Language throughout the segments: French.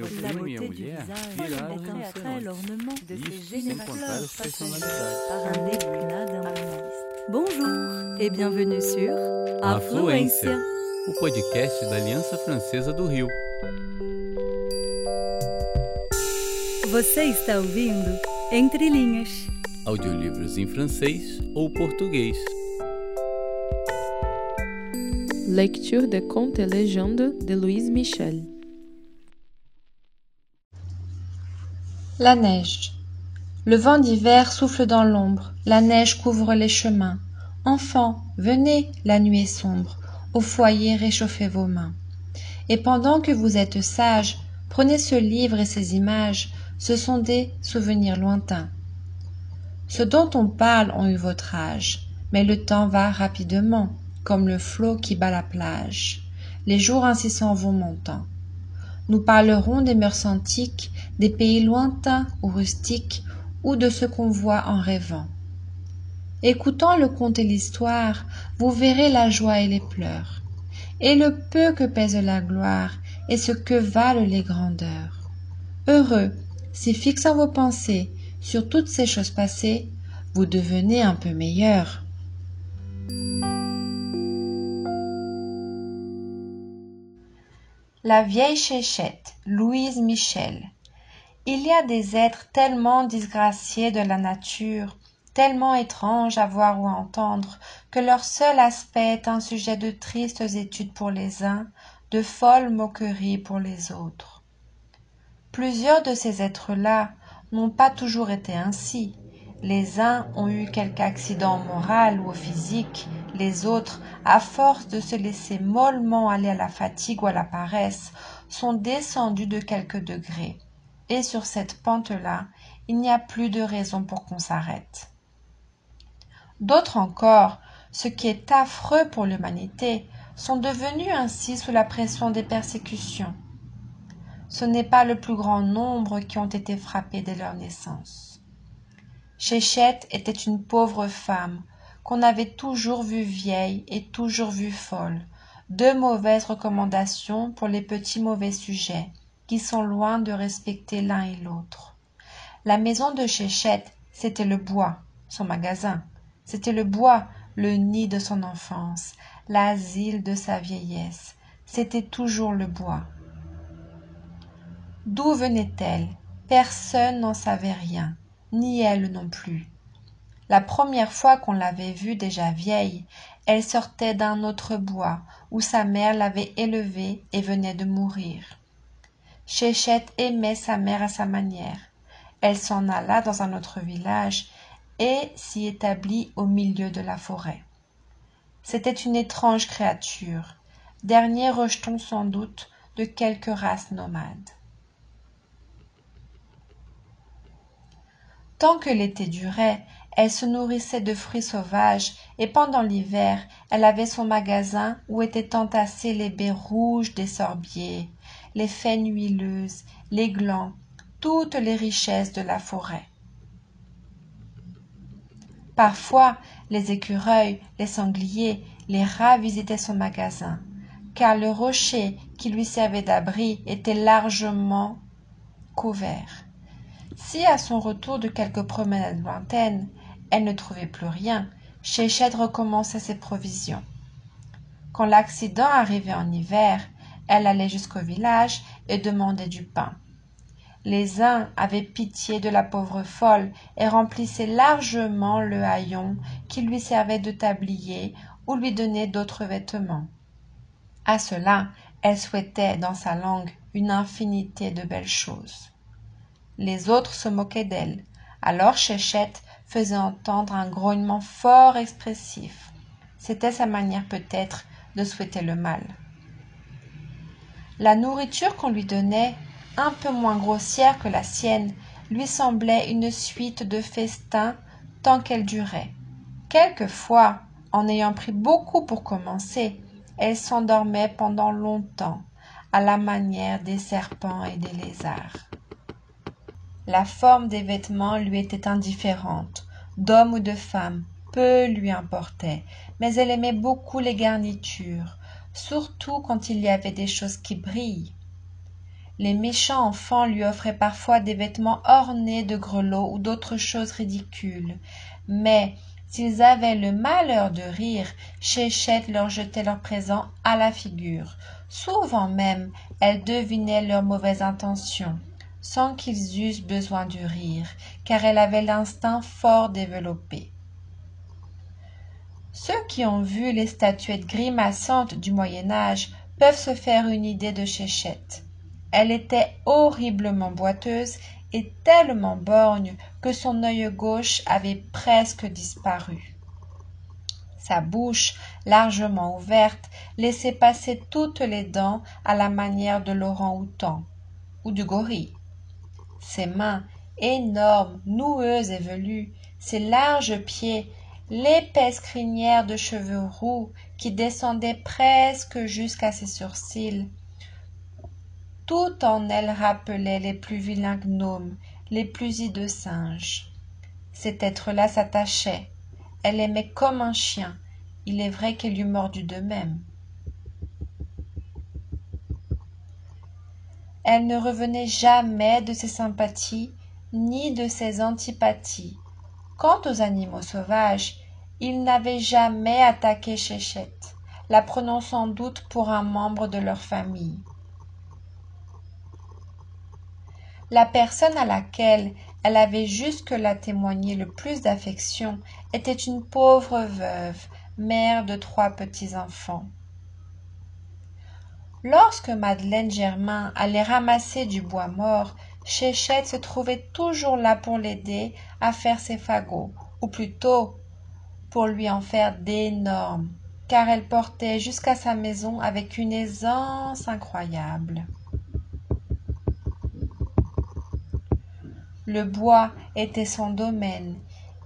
meu primo e minha mulher viraram Isso, sem contar as personalidades. Bonjour et bienvenue sur Afluência, o podcast da Aliança Francesa do Rio. Você está ouvindo Entre Linhas. Audiolivros em francês ou português. Lecture de contes et légendes de Louise Michel. La neige. Le vent d'hiver souffle dans l'ombre, la neige couvre les chemins. Enfants, venez, la nuit est sombre, au foyer réchauffez vos mains. Et pendant que vous êtes sages, prenez ce livre et ces images, ce sont des souvenirs lointains. Ceux dont on parle ont eu votre âge, mais le temps va rapidement, comme le flot qui bat la plage. Les jours ainsi s'en vont montant. Nous parlerons des mœurs antiques, des pays lointains ou rustiques, ou de ce qu'on voit en rêvant. Écoutant le conte et l'histoire, vous verrez la joie et les pleurs, et le peu que pèse la gloire, et ce que valent les grandeurs. Heureux, si fixant vos pensées sur toutes ces choses passées, vous devenez un peu meilleur. La vieille chéchette, Louise Michel. Il y a des êtres tellement disgraciés de la nature, tellement étranges à voir ou à entendre, que leur seul aspect est un sujet de tristes études pour les uns, de folles moqueries pour les autres. Plusieurs de ces êtres-là n'ont pas toujours été ainsi. Les uns ont eu quelque accident moral ou physique, les autres, à force de se laisser mollement aller à la fatigue ou à la paresse, sont descendus de quelques degrés. Et sur cette pente-là, il n'y a plus de raison pour qu'on s'arrête. D'autres encore, ce qui est affreux pour l'humanité, sont devenus ainsi sous la pression des persécutions. Ce n'est pas le plus grand nombre qui ont été frappés dès leur naissance. Chéchette était une pauvre femme qu'on avait toujours vue vieille et toujours vue folle. Deux mauvaises recommandations pour les petits mauvais sujets qui sont loin de respecter l'un et l'autre. La maison de Chéchette, c'était le bois, son magasin. C'était le bois, le nid de son enfance, l'asile de sa vieillesse. C'était toujours le bois. D'où venait-elle? Personne n'en savait rien, ni elle non plus. La première fois qu'on l'avait vue déjà vieille, elle sortait d'un autre bois où sa mère l'avait élevée et venait de mourir. Chéchette aimait sa mère à sa manière. Elle s'en alla dans un autre village et s'y établit au milieu de la forêt. C'était une étrange créature, dernier rejeton sans doute de quelque race nomade. Tant que l'été durait, elle se nourrissait de fruits sauvages et pendant l'hiver, elle avait son magasin où étaient entassés les baies rouges des sorbiers, les faines huileuses, les glands, toutes les richesses de la forêt. Parfois, les écureuils, les sangliers, les rats visitaient son magasin, car le rocher qui lui servait d'abri était largement couvert. Si à son retour de quelque promenade lointaine, elle ne trouvait plus rien, Chéchette recommençait ses provisions. Quand l'accident arrivait en hiver, elle allait jusqu'au village et demandait du pain. Les uns avaient pitié de la pauvre folle et remplissaient largement le haillon qui lui servait de tablier ou lui donnaient d'autres vêtements. À cela, elle souhaitait dans sa langue une infinité de belles choses. Les autres se moquaient d'elle. Alors Chéchette faisait entendre un grognement fort expressif. C'était sa manière peut-être de souhaiter le mal. La nourriture qu'on lui donnait, un peu moins grossière que la sienne, lui semblait une suite de festins tant qu'elle durait. Quelquefois, en ayant pris beaucoup pour commencer, elle s'endormait pendant longtemps, à la manière des serpents et des lézards. La forme des vêtements lui était indifférente, d'homme ou de femme, peu lui importait, mais elle aimait beaucoup les garnitures, surtout quand il y avait des choses qui brillent. les méchants enfants lui offraient parfois des vêtements ornés de grelots ou d'autres choses ridicules mais s'ils avaient le malheur de rire chéchette leur jetait leurs présents à la figure. Souvent même elle devinait leurs mauvaises intentions sans qu'ils eussent besoin de rire car elle avait l'instinct fort développé. Ceux qui ont vu les statuettes grimaçantes du moyen âge peuvent se faire une idée de chéchette. Elle était horriblement boiteuse et tellement borgne que son œil gauche avait presque disparu. Sa bouche largement ouverte laissait passer toutes les dents à la manière de l'orang-outang ou du gorille ses mains énormes noueuses et velues ses larges pieds l'épaisse crinière de cheveux roux qui descendait presque jusqu'à ses sourcils. Tout en elle rappelait les plus vilains gnomes les plus hideux singes. Cet être-là s'attachait. Elle aimait comme un chien. Il est vrai qu'elle eût mordu de même elle ne revenait jamais de ses sympathies ni de ses antipathies. Quant aux animaux sauvages ils n'avaient jamais attaqué chéchette la prenant sans doute pour un membre de leur famille. La personne à laquelle elle avait jusque-là témoigné le plus d'affection était une pauvre veuve mère de trois petits-enfants lorsque madeleine germain allait ramasser du bois mort chéchette se trouvait toujours là pour l'aider à faire ses fagots ou plutôt pour lui en faire d'énormes car elle portait jusqu'à sa maison avec une aisance incroyable. Le bois était son domaine.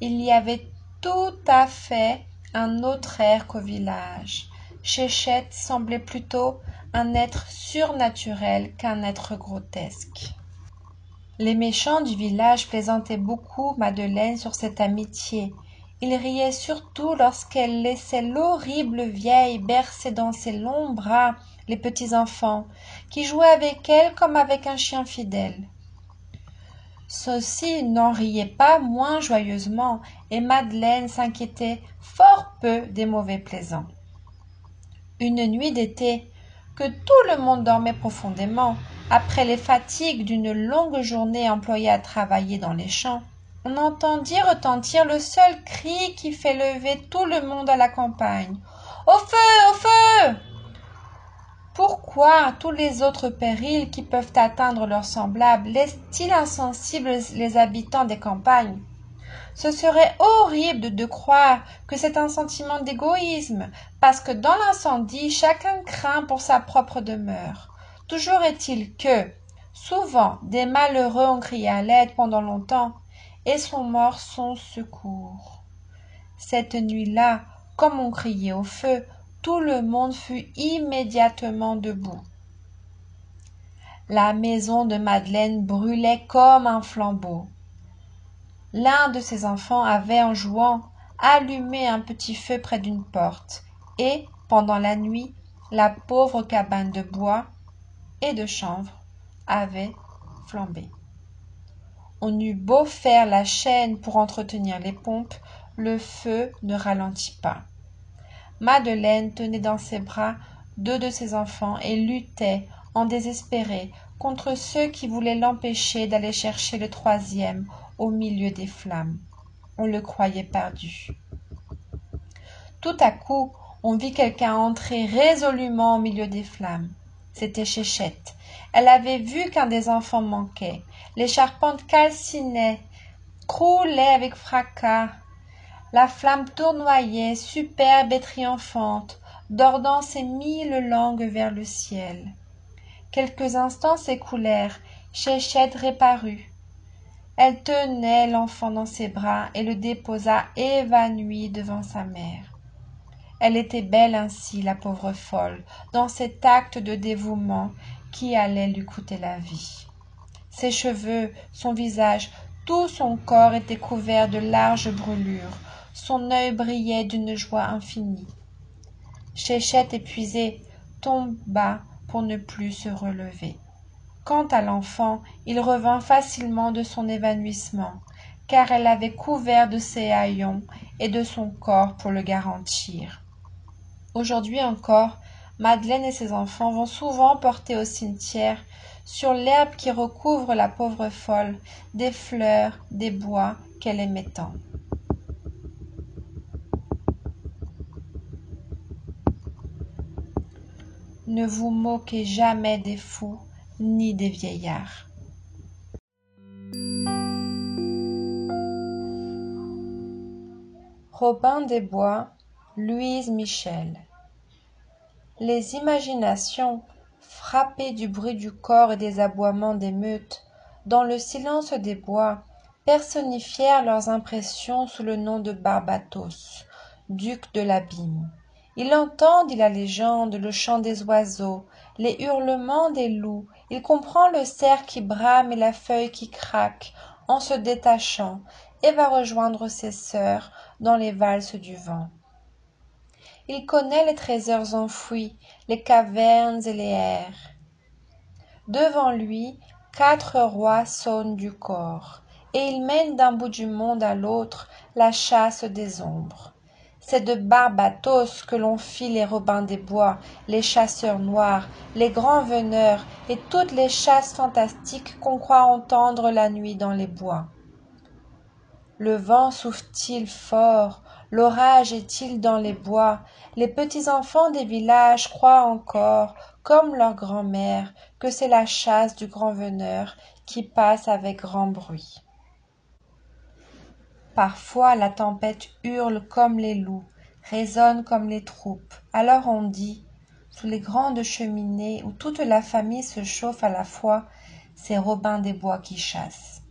Il y avait tout à fait un autre air qu'au village. Chéchette semblait plutôt être surnaturel qu'un être grotesque. Les méchants du village plaisantaient beaucoup madeleine sur cette amitié. Ils riaient surtout lorsqu'elle laissait l'horrible vieille bercer dans ses longs bras les petits enfants qui jouaient avec elle comme avec un chien fidèle. Ceux-ci n'en riaient pas moins joyeusement et madeleine s'inquiétait fort peu des mauvais plaisants. Une nuit d'été que tout le monde dormait profondément. Après les fatigues d'une longue journée employée à travailler dans les champs on entendit retentir le seul cri qui fait lever tout le monde à la campagne au feu au feu! Pourquoi tous les autres périls qui peuvent atteindre leurs semblables laissent-ils insensibles les habitants des campagnes? Ce serait horrible de croire que c'est un sentiment d'égoïsme parce que dans l'incendie chacun craint pour sa propre demeure. Toujours est-il que souvent des malheureux ont crié à l'aide pendant longtemps et sont morts sans secours. Cette nuit-là comme on criait au feu tout le monde fut immédiatement debout. La maison de madeleine brûlait comme un flambeau l'un de ses enfants avait en jouant allumé un petit feu près d'une porte et pendant la nuit la pauvre cabane de bois et de chanvre avait flambé. On eut beau faire la chaîne pour entretenir les pompes le feu ne ralentit pas. Madeleine tenait dans ses bras deux de ses enfants et luttait en désespérée contre ceux qui voulaient l'empêcher d'aller chercher le troisième au milieu des flammes. On le croyait perdu. Tout à coup on vit quelqu'un entrer résolument au milieu des flammes. C'était chéchette. Elle avait vu qu'un des enfants manquait. Les charpentes calcinaient croulaient avec fracas. La flamme tournoyait superbe et triomphante dordant ses mille langues vers le ciel quelques instants s'écoulèrent. Chéchette réparut. Elle tenait l'enfant dans ses bras et le déposa évanoui devant sa mère. Elle était belle ainsi la pauvre folle dans cet acte de dévouement qui allait lui coûter la vie. Ses cheveux son visage tout son corps était couvert de larges brûlures. Son œil brillait d'une joie infinie. Chéchette épuisée tomba pour ne plus se relever. Quant à l'enfant il revint facilement de son évanouissement car elle l'avait couvert de ses haillons et de son corps pour le garantir. Aujourd'hui encore madeleine et ses enfants vont souvent porter au cimetière sur l'herbe qui recouvre la pauvre folle des fleurs des bois qu'elle aimait ne vous moquez jamais des fous ni des vieillards. Robin des bois louise michel. Les imaginations frappées du bruit du corps et des aboiements des meutes dans le silence des bois personnifièrent leurs impressions sous le nom de barbatos duc de l'abîme il entend dit la légende le chant des oiseaux les hurlements des loups. Il comprend le cerf qui brame et la feuille qui craque en se détachant et va rejoindre ses sœurs dans les valses du vent. Il connaît les trésors enfouis les cavernes et les airs. Devant lui quatre rois sonnent du corps et il mène d'un bout du monde à l'autre la chasse des ombres c'est de barbatos que l'on fit les robins des bois les chasseurs noirs les grands veneurs et toutes les chasses fantastiques qu'on croit entendre la nuit dans les bois. Le vent souffle t il fort? L'orage est-il dans les bois? Les petits enfants des villages croient encore comme leurs grand'mères que c'est la chasse du grand veneur qui passe avec grand bruit parfois la tempête hurle comme les loups résonne comme les troupes. Alors on dit sous les grandes cheminées où toute la famille se chauffe à la fois c'est robin des bois qui chasse.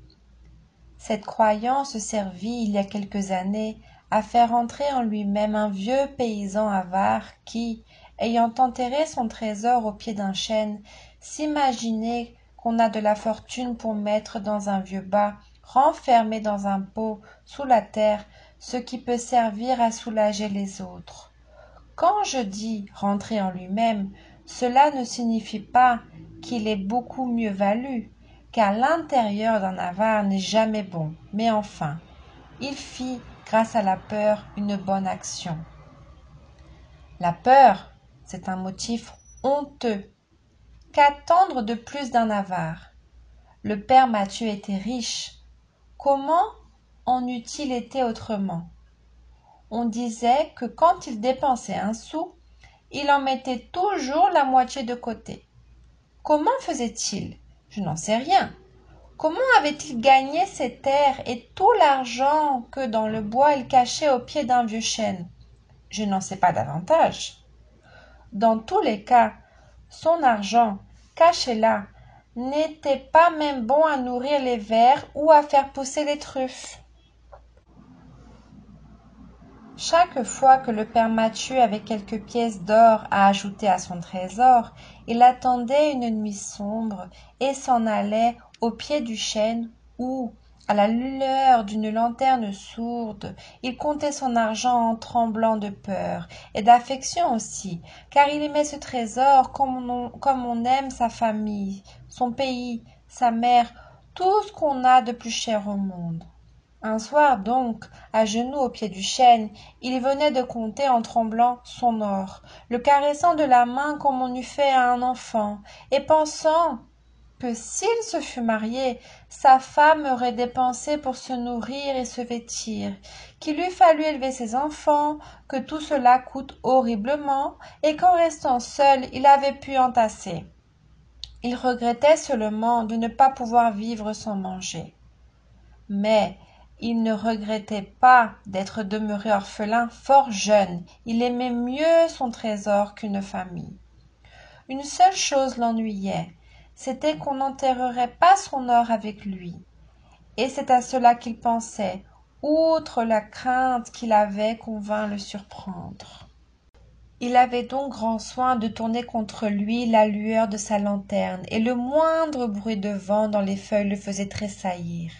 Cette croyance servit il y a quelques années à faire entrer en lui-même un vieux paysan avare qui ayant enterré son trésor au pied d'un chêne s'imaginait qu'on a de la fortune pour mettre dans un vieux bas renfermé dans un pot sous la terre ce qui peut servir à soulager les autres. Quand je dis rentrer en lui-même cela ne signifie pas qu'il ait beaucoup mieux valu car l'intérieur d'un avare n'est jamais bon. Mais enfin il fit grâce à la peur une bonne action. La peur c'est un motif honteux qu'attendre de plus d'un avare. Le père mathieu était riche comment en eût-il été autrement? On disait que quand il dépensait un sou il en mettait toujours la moitié de côté. Comment faisait-il? Je n'en sais rien. Comment avait-il gagné ses terres et tout l'argent que dans le bois il cachait au pied d'un vieux chêne? Je n'en sais pas davantage. Dans tous les cas son argent caché là n'était pas même bon à nourrir les vers ou à faire pousser les truffes. Chaque fois que le père mathieu avait quelques pièces d'or à ajouter à son trésor il attendait une nuit sombre et s'en allait au pied du chêne où à la lueur d'une lanterne sourde il comptait son argent en tremblant de peur et d'affection aussi car il aimait ce trésor comme on, comme on aime sa famille son pays sa mère tout ce qu'on a de plus cher au monde. Un soir donc à genoux au pied du chêne il venait de compter en tremblant son or le caressant de la main comme on eût fait à un enfant et pensant que s'il se fût marié sa femme aurait dépensé pour se nourrir et se vêtir qu'il eût fallu élever ses enfants que tout cela coûte horriblement et qu'en restant seul il avait pu entasser il regrettait seulement de ne pas pouvoir vivre sans manger. Mais il ne regrettait pas d'être demeuré orphelin fort jeune. Il aimait mieux son trésor qu'une famille. Une seule chose l'ennuyait c'était qu'on n'enterrerait pas son or avec lui. Et c'est à cela qu'il pensait outre la crainte qu'il avait qu'on vînt le surprendre il avait donc grand soin de tourner contre lui la lueur de sa lanterne et le moindre bruit de vent dans les feuilles le faisait tressaillir.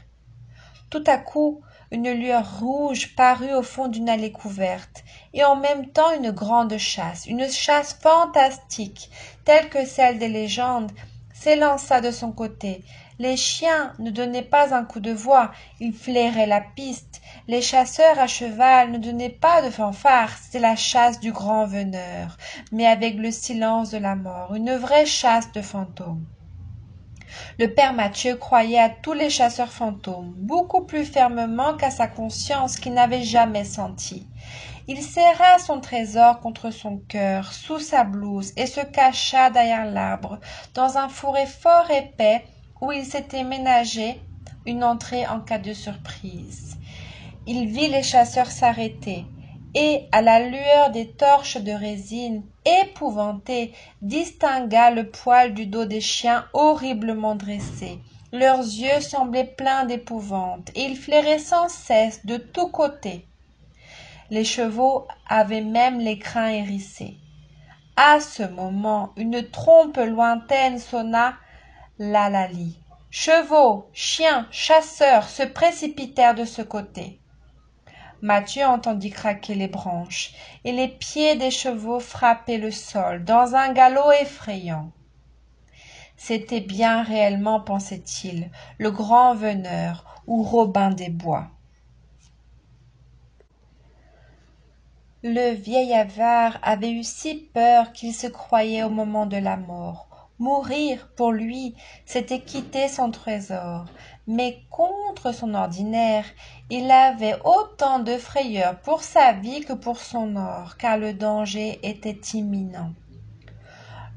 Tout à coup une lueur rouge parut au fond d'une allée couverte et en même temps une grande chasse une chasse fantastique telle que celle des légendes s'élança de son côté. Les chiens ne donnaient pas un coup de voix ils flairaient la piste les chasseurs à cheval ne donnaient pas de fanfare c'était la chasse du grand veneur mais avec le silence de la mort une vraie chasse de fantômes. Le père mathieu croyait à tous les chasseurs fantômes beaucoup plus fermement qu'à sa conscience qu'il n'avait jamais senti. Il serra son trésor contre son cœur sous sa blouse et se cacha derrière l'arbre dans un fourré fort épais où il s'était ménagé une entrée en cas de surprise il vit les chasseurs s'arrêter et à la lueur des torches de résine épouvanté distingua le poil du dos des chiens horriblement dressé leurs yeux semblaient pleins d'épouvante et ils flairaient sans cesse de tous côtés. Les chevaux avaient même les crins hérissés. À ce moment une trompe lointaine sonna l'hallali chevaux chiens chasseurs se précipitèrent de ce côté mathieu entendit craquer les branches et les pieds des chevaux frapper le sol dans un galop effrayant. C'était bien réellement pensait-il le grand veneur ou robin des bois. Le vieil avare avait eu si peur qu'il se croyait au moment de la mort. Mourir pour lui c'était quitter son trésor. Mais contre son ordinaire il avait autant de frayeur pour sa vie que pour son or car le danger était imminent.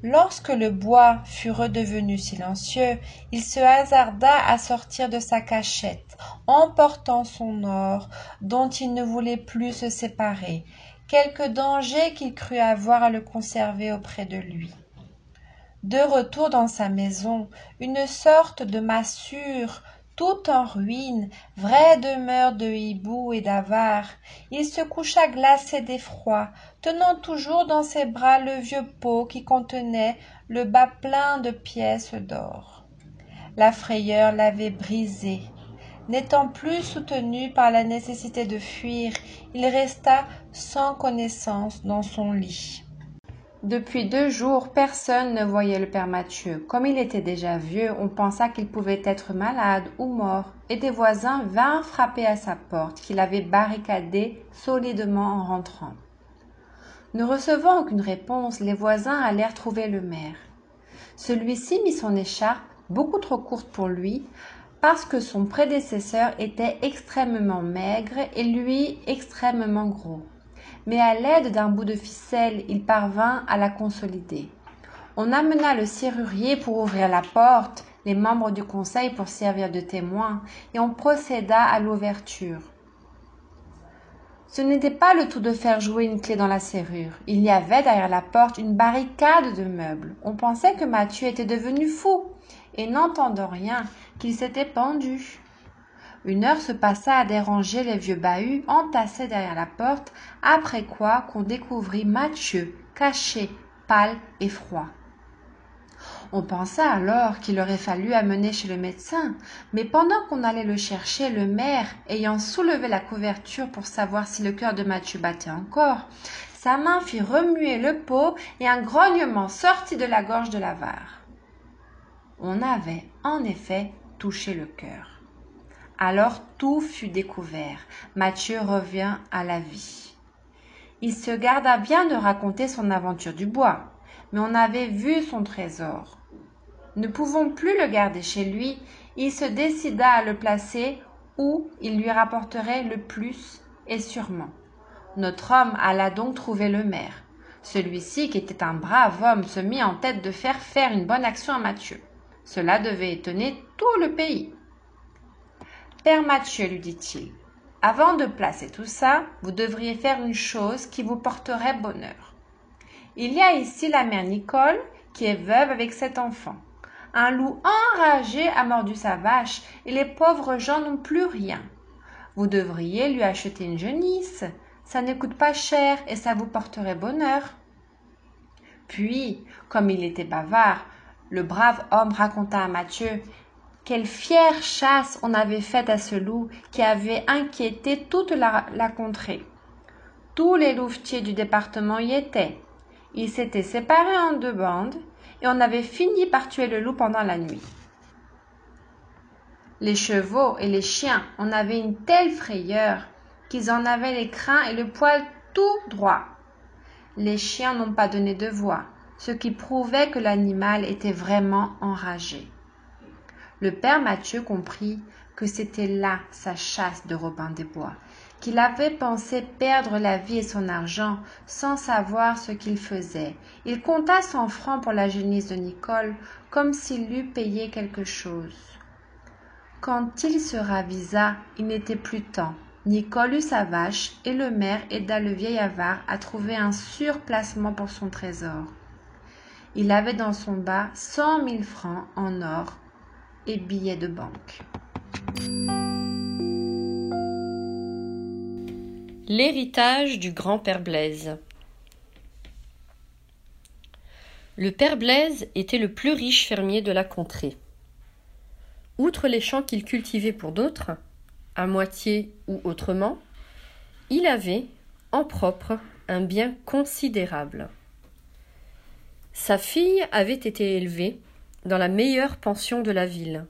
Lorsque le bois fut redevenu silencieux il se hasarda à sortir de sa cachette emportant son or dont il ne voulait plus se séparer. Quelque danger qu'il crût avoir à le conserver auprès de lui. De retour dans sa maison une sorte de massure tout en ruine vraie demeure de hibou et d'avare. Il se coucha glacé d'effroi tenant toujours dans ses bras le vieux pot qui contenait le bas plein de pièces d'or. La frayeur l'avait brisé. N'étant plus soutenu par la nécessité de fuir il resta sans connaissance dans son lit depuis deux jours personne ne voyait le père mathieu comme il était déjà vieux on pensa qu'il pouvait être malade ou mort. Et des voisins vinrent frapper à sa porte qu'il avait barricadée solidement en rentrant. Ne recevant aucune réponse les voisins allèrent trouver le maire. Celui-ci mit son écharpe beaucoup trop courte pour lui parce que son prédécesseur était extrêmement maigre et lui extrêmement gros mais à l'aide d'un bout de ficelle il parvint à la consolider. On amena le serrurier pour ouvrir la porte les membres du conseil pour servir de témoins et on procéda à l'ouverture. Ce n'était pas le tout de faire jouer une clé dans la serrure. Il y avait derrière la porte une barricade de meubles. On pensait que mathieu était devenu fou et n'entendant rien qu'il s'était pendu une heure se passa à déranger les vieux bahuts entassés derrière la porte après quoi qu'on découvrit mathieu caché pâle et froid. On pensa alors qu'il aurait fallu amener chez le médecin mais pendant qu'on allait le chercher le maire ayant soulevé la couverture pour savoir si le cœur de mathieu battait encore sa main fit remuer le pot et un grognement sortit de la gorge de l'avare. On avait en effet touché le cœur alors tout fut découvert. Mathieu revint à la vie. Il se garda bien de raconter son aventure du bois mais on avait vu son trésor. Ne pouvant plus le garder chez lui il se décida à le placer où il lui rapporterait le plus et sûrement. Notre homme alla donc trouver le maire. Celui-ci qui était un brave homme se mit en tête de faire faire une bonne action à mathieu cela devait étonner tout le pays mathieu lui dit-il avant de placer tout ça vous devriez faire une chose qui vous porterait bonheur. Il y a ici la mère nicole qui est veuve avec sept enfants un loup enragé a mordu sa vache et les pauvres gens n'ont plus rien. Vous devriez lui acheter une genisse. Ça ne coûte pas cher et ça vous porterait bonheur. Puis comme il était bavard le brave homme raconta à mathieu quelle fière chasse on avait faite à ce loup qui avait inquiété toute la, contrée tous les louvetiers du département y étaient ils s'étaient séparés en deux bandes et on avait fini par tuer le loup pendant la nuit. Les chevaux et les chiens en avaient une telle frayeur qu'ils en avaient les crins et le poil tout droit. Les chiens n'ont pas donné de voix, ce qui prouvait que l'animal était vraiment enragé. Le père Mathieu comprit que c'était là sa chasse de Robin des Bois, qu'il avait pensé perdre la vie et son argent sans savoir ce qu'il faisait. Il compta cent francs pour la génisse de Nicole, comme s'il eût payé quelque chose. Quand il se ravisa, il n'était plus temps. Nicole eut sa vache, et le maire aida le vieil avare à trouver un sûr placement pour son trésor. Il avait dans son bas cent mille francs en or et billets de banque. L'héritage du grand-père Blaise. Le père Blaise était le plus riche fermier de la contrée. Outre les champs qu'il cultivait pour d'autres, à moitié ou autrement, il avait, en propre, un bien considérable. Sa fille avait été élevée dans la meilleure pension de la ville,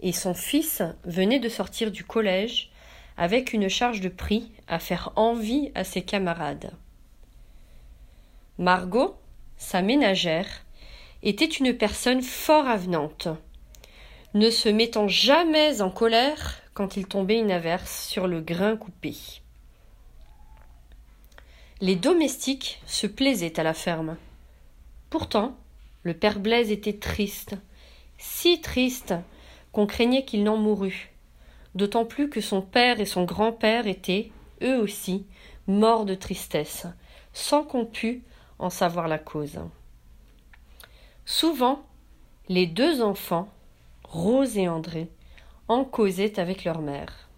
et son fils venait de sortir du collège avec une charge de prix à faire envie à ses camarades. Margot, sa ménagère, était une personne fort avenante, ne se mettant jamais en colère quand il tombait une averse sur le grain coupé. Les domestiques se plaisaient à la ferme. Pourtant, le père Blaise était triste, si triste qu'on craignait qu'il n'en mourût, d'autant plus que son père et son grand-père étaient, eux aussi, morts de tristesse, sans qu'on pût en savoir la cause. Souvent, les deux enfants, Rose et André, en causaient avec leur mère.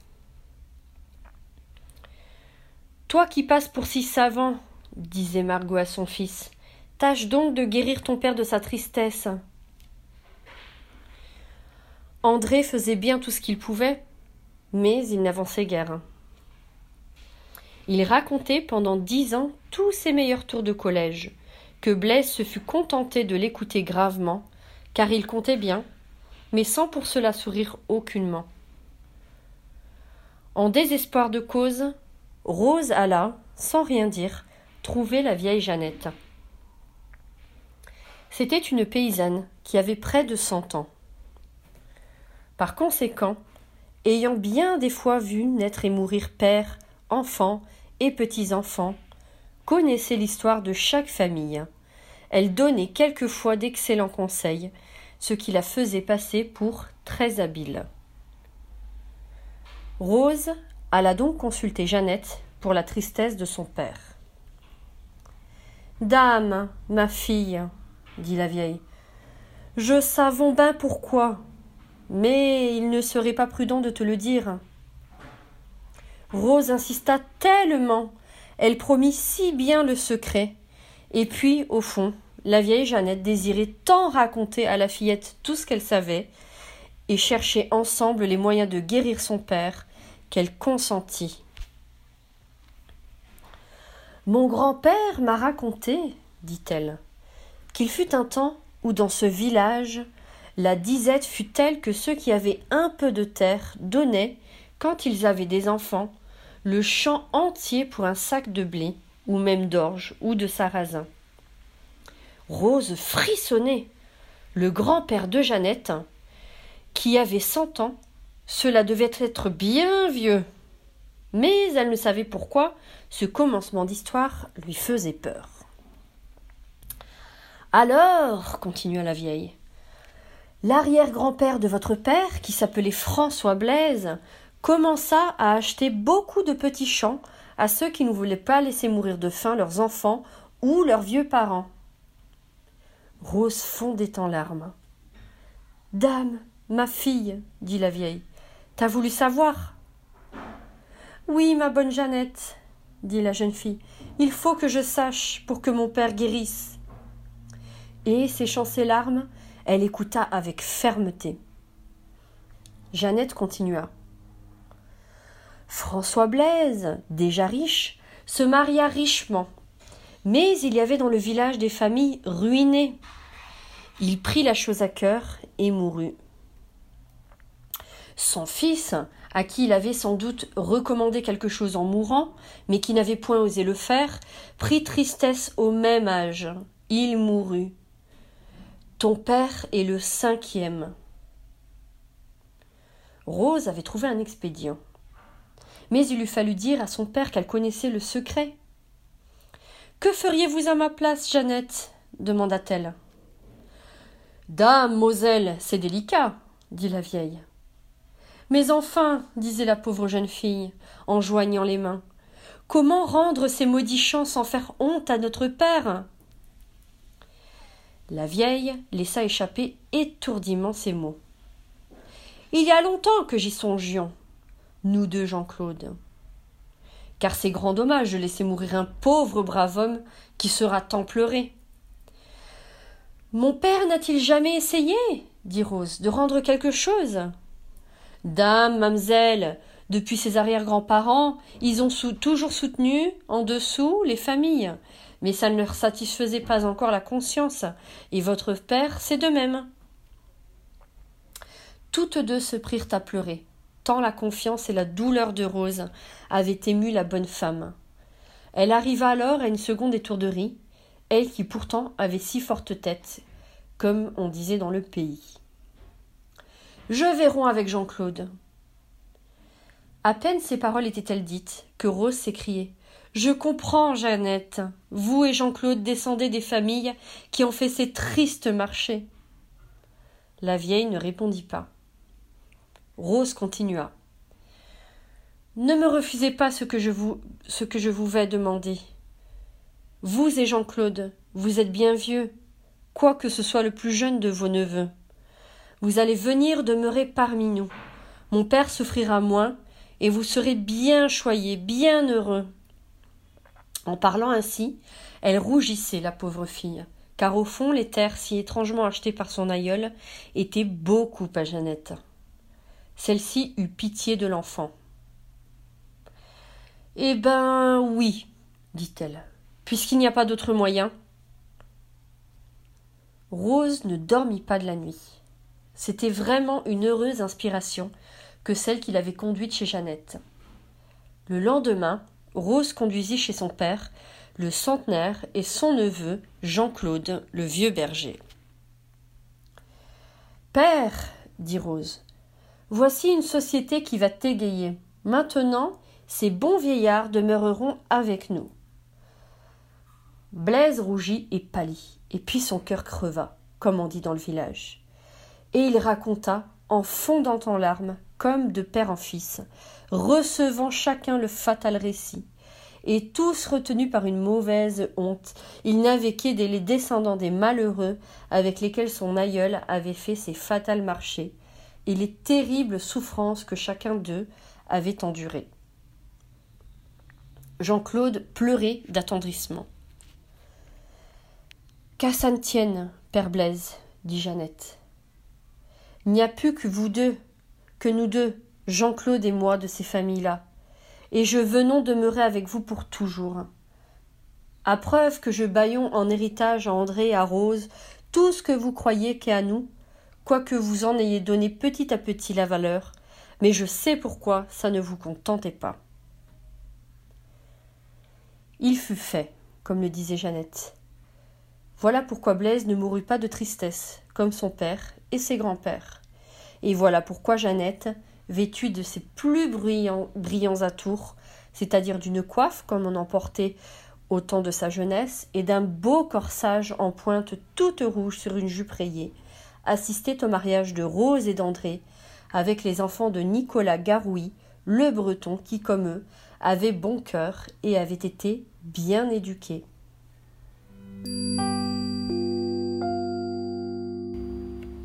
Toi qui passes pour si savant, disait Margot à son fils, tâche donc de guérir ton père de sa tristesse. André faisait bien tout ce qu'il pouvait, mais il n'avançait guère. Il racontait pendant dix ans tous ses meilleurs tours de collège, que Blaise se fut contenté de l'écouter gravement, car il comptait bien, mais sans pour cela sourire aucunement. En désespoir de cause, Rose alla, sans rien dire, trouver la vieille Jeannette. C'était une paysanne qui avait près de cent ans. Par conséquent, ayant bien des fois vu naître et mourir père, enfants et petits-enfants, connaissait l'histoire de chaque famille. Elle donnait quelquefois d'excellents conseils, ce qui la faisait passer pour très habile. Rose alla donc consulter Jeannette pour la tristesse de son père. Dame, ma fille, dit la vieille, je savons bien pourquoi mais il ne serait pas prudent de te le dire. Rose insista tellement, elle promit si bien le secret, et puis, au fond, la vieille Jeannette désirait tant raconter à la fillette tout ce qu'elle savait, et chercher ensemble les moyens de guérir son père, qu'elle consentit. Mon grand-père m'a raconté, dit-elle, qu'il fut un temps où dans ce village la disette fut telle que ceux qui avaient un peu de terre donnaient, quand ils avaient des enfants, le champ entier pour un sac de blé, ou même d'orge, ou de sarrasin. Rose frissonnait. Le grand-père de Jeannette, qui avait cent ans, cela devait être bien vieux. Mais elle ne savait pourquoi ce commencement d'histoire lui faisait peur. Alors, continua la vieille, L'arrière-grand-père de votre père, qui s'appelait François Blaise, commença à acheter beaucoup de petits champs à ceux qui ne voulaient pas laisser mourir de faim leurs enfants ou leurs vieux parents. Rose fondait en larmes. Dame, ma fille, dit la vieille, t'as voulu savoir Oui, ma bonne Jeannette, dit la jeune fille, il faut que je sache pour que mon père guérisse. Et, séchant ses larmes, elle écouta avec fermeté. Jeannette continua. François Blaise, déjà riche, se maria richement. Mais il y avait dans le village des familles ruinées. Il prit la chose à cœur et mourut. Son fils, à qui il avait sans doute recommandé quelque chose en mourant, mais qui n'avait point osé le faire, prit tristesse au même âge. Il mourut. Ton père est le cinquième. Rose avait trouvé un expédient. Mais il eût fallu dire à son père qu'elle connaissait le secret. Que feriez-vous à ma place, Jeannette? demanda-t-elle. Dame, Moselle, c'est délicat, dit la vieille. Mais enfin, disait la pauvre jeune fille, en joignant les mains, comment rendre ces maudits chants sans faire honte à notre père? La vieille laissa échapper étourdiment ces mots. Il y a longtemps que j'y songions, nous deux Jean-Claude. Car c'est grand dommage de laisser mourir un pauvre brave homme qui sera tant pleuré. Mon père n'a-t-il jamais essayé, dit Rose, de rendre quelque chose? Dame, mamselle, depuis ses arrière-grands-parents, ils ont toujours soutenu, en dessous, les familles. Mais ça ne leur satisfaisait pas encore la conscience. Et votre père, c'est de même. Toutes deux se prirent à pleurer, tant la confiance et la douleur de Rose avaient ému la bonne femme. Elle arriva alors à une seconde étourderie, elle qui pourtant avait si forte tête, comme on disait dans le pays. Je verrai avec Jean-Claude. À peine ces paroles étaient-elles dites que Rose s'écriait. Je comprends, Jeannette. Vous et Jean-Claude descendez des familles qui ont fait ces tristes marchés. La vieille ne répondit pas. Rose continua. Ne me refusez pas ce que je vous, ce que je vous vais demander. Vous et Jean-Claude, vous êtes bien vieux, quoique ce soit le plus jeune de vos neveux. Vous allez venir demeurer parmi nous. Mon père souffrira moins, et vous serez bien choyés, bien heureux. En parlant ainsi, elle rougissait, la pauvre fille, car au fond les terres si étrangement achetées par son aïeul étaient beaucoup à Jeannette. Celle-ci eut pitié de l'enfant. Eh ben oui, dit-elle, puisqu'il n'y a pas d'autre moyen. Rose ne dormit pas de la nuit. C'était vraiment une heureuse inspiration que celle qui l'avait conduite chez Jeannette. Le lendemain, Rose conduisit chez son père le centenaire et son neveu Jean-Claude, le vieux berger. Père, dit Rose, voici une société qui va t'égayer. Maintenant, ces bons vieillards demeureront avec nous. Blaise rougit et pâlit, et puis son cœur creva, comme on dit dans le village et il raconta, en fondant en larmes, comme de père en fils, recevant chacun le fatal récit, et tous retenus par une mauvaise honte, il n'avait qu'aidé les descendants des malheureux avec lesquels son aïeul avait fait ses fatals marchés, et les terribles souffrances que chacun d'eux avait endurées. Jean-Claude pleurait d'attendrissement. Qu'à ça ne tienne, père Blaise, dit Jeannette. Il n'y a plus que vous deux, que nous deux, Jean-Claude et moi, de ces familles-là. Et je venons demeurer avec vous pour toujours. À preuve que je baillons en héritage à André et à Rose tout ce que vous croyez qu'est à nous, quoique vous en ayez donné petit à petit la valeur, mais je sais pourquoi ça ne vous contentait pas. Il fut fait, comme le disait Jeannette. Voilà pourquoi Blaise ne mourut pas de tristesse, comme son père et ses grands-pères. Et voilà pourquoi Jeannette, vêtue de ses plus brillants, brillants atours, c'est-à-dire d'une coiffe comme on en portait au temps de sa jeunesse, et d'un beau corsage en pointe toute rouge sur une jupe rayée, assistait au mariage de Rose et d'André, avec les enfants de Nicolas Garouy, le breton qui, comme eux, avait bon cœur et avait été bien éduqué.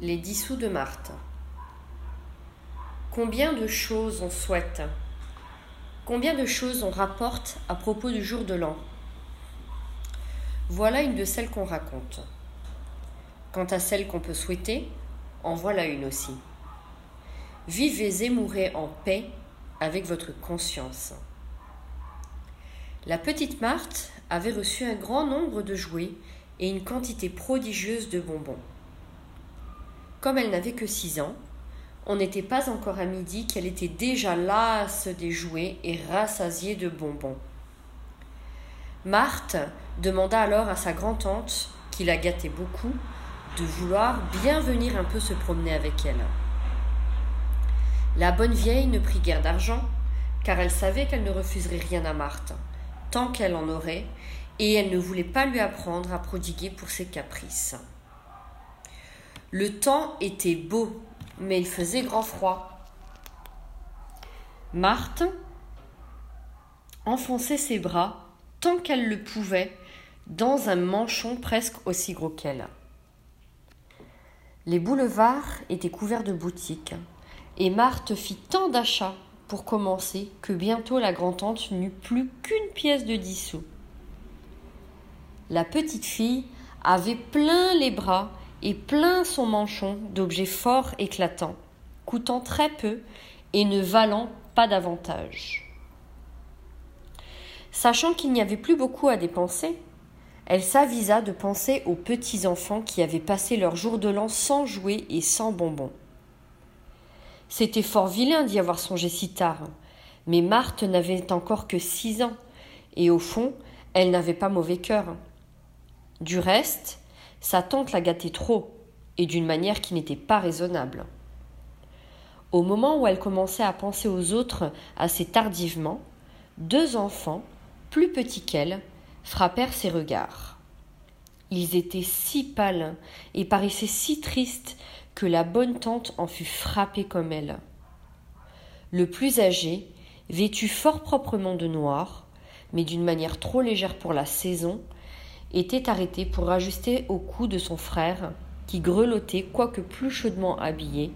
Les dissous de Marthe. Combien de choses on souhaite? Combien de choses on rapporte à propos du jour de l'an? Voilà une de celles qu'on raconte. Quant à celles qu'on peut souhaiter, en voilà une aussi. Vivez et mourrez en paix avec votre conscience. La petite Marthe avait reçu un grand nombre de jouets et une quantité prodigieuse de bonbons. Comme elle n'avait que six ans, on n'était pas encore à midi qu'elle était déjà lasse des jouets et rassasiée de bonbons. Marthe demanda alors à sa grand-tante, qui la gâtait beaucoup, de vouloir bien venir un peu se promener avec elle. La bonne vieille ne prit guère d'argent, car elle savait qu'elle ne refuserait rien à Marthe, tant qu'elle en aurait, et elle ne voulait pas lui apprendre à prodiguer pour ses caprices. Le temps était beau, mais il faisait grand froid. Marthe enfonçait ses bras tant qu'elle le pouvait dans un manchon presque aussi gros qu'elle. Les boulevards étaient couverts de boutiques, et Marthe fit tant d'achats pour commencer que bientôt la grand-tante n'eut plus qu'une pièce de dix sous. La petite fille avait plein les bras et plein son manchon d'objets forts éclatants, coûtant très peu et ne valant pas davantage. Sachant qu'il n'y avait plus beaucoup à dépenser, elle s'avisa de penser aux petits enfants qui avaient passé leur jour de l'an sans jouer et sans bonbons. C'était fort vilain d'y avoir songé si tard, mais Marthe n'avait encore que six ans, et au fond, elle n'avait pas mauvais cœur. Du reste, sa tante la gâtait trop, et d'une manière qui n'était pas raisonnable. Au moment où elle commençait à penser aux autres assez tardivement, deux enfants, plus petits qu'elle, frappèrent ses regards. Ils étaient si pâles et paraissaient si tristes que la bonne tante en fut frappée comme elle. Le plus âgé, vêtu fort proprement de noir, mais d'une manière trop légère pour la saison, était arrêté pour ajuster au cou de son frère, qui grelottait, quoique plus chaudement habillé,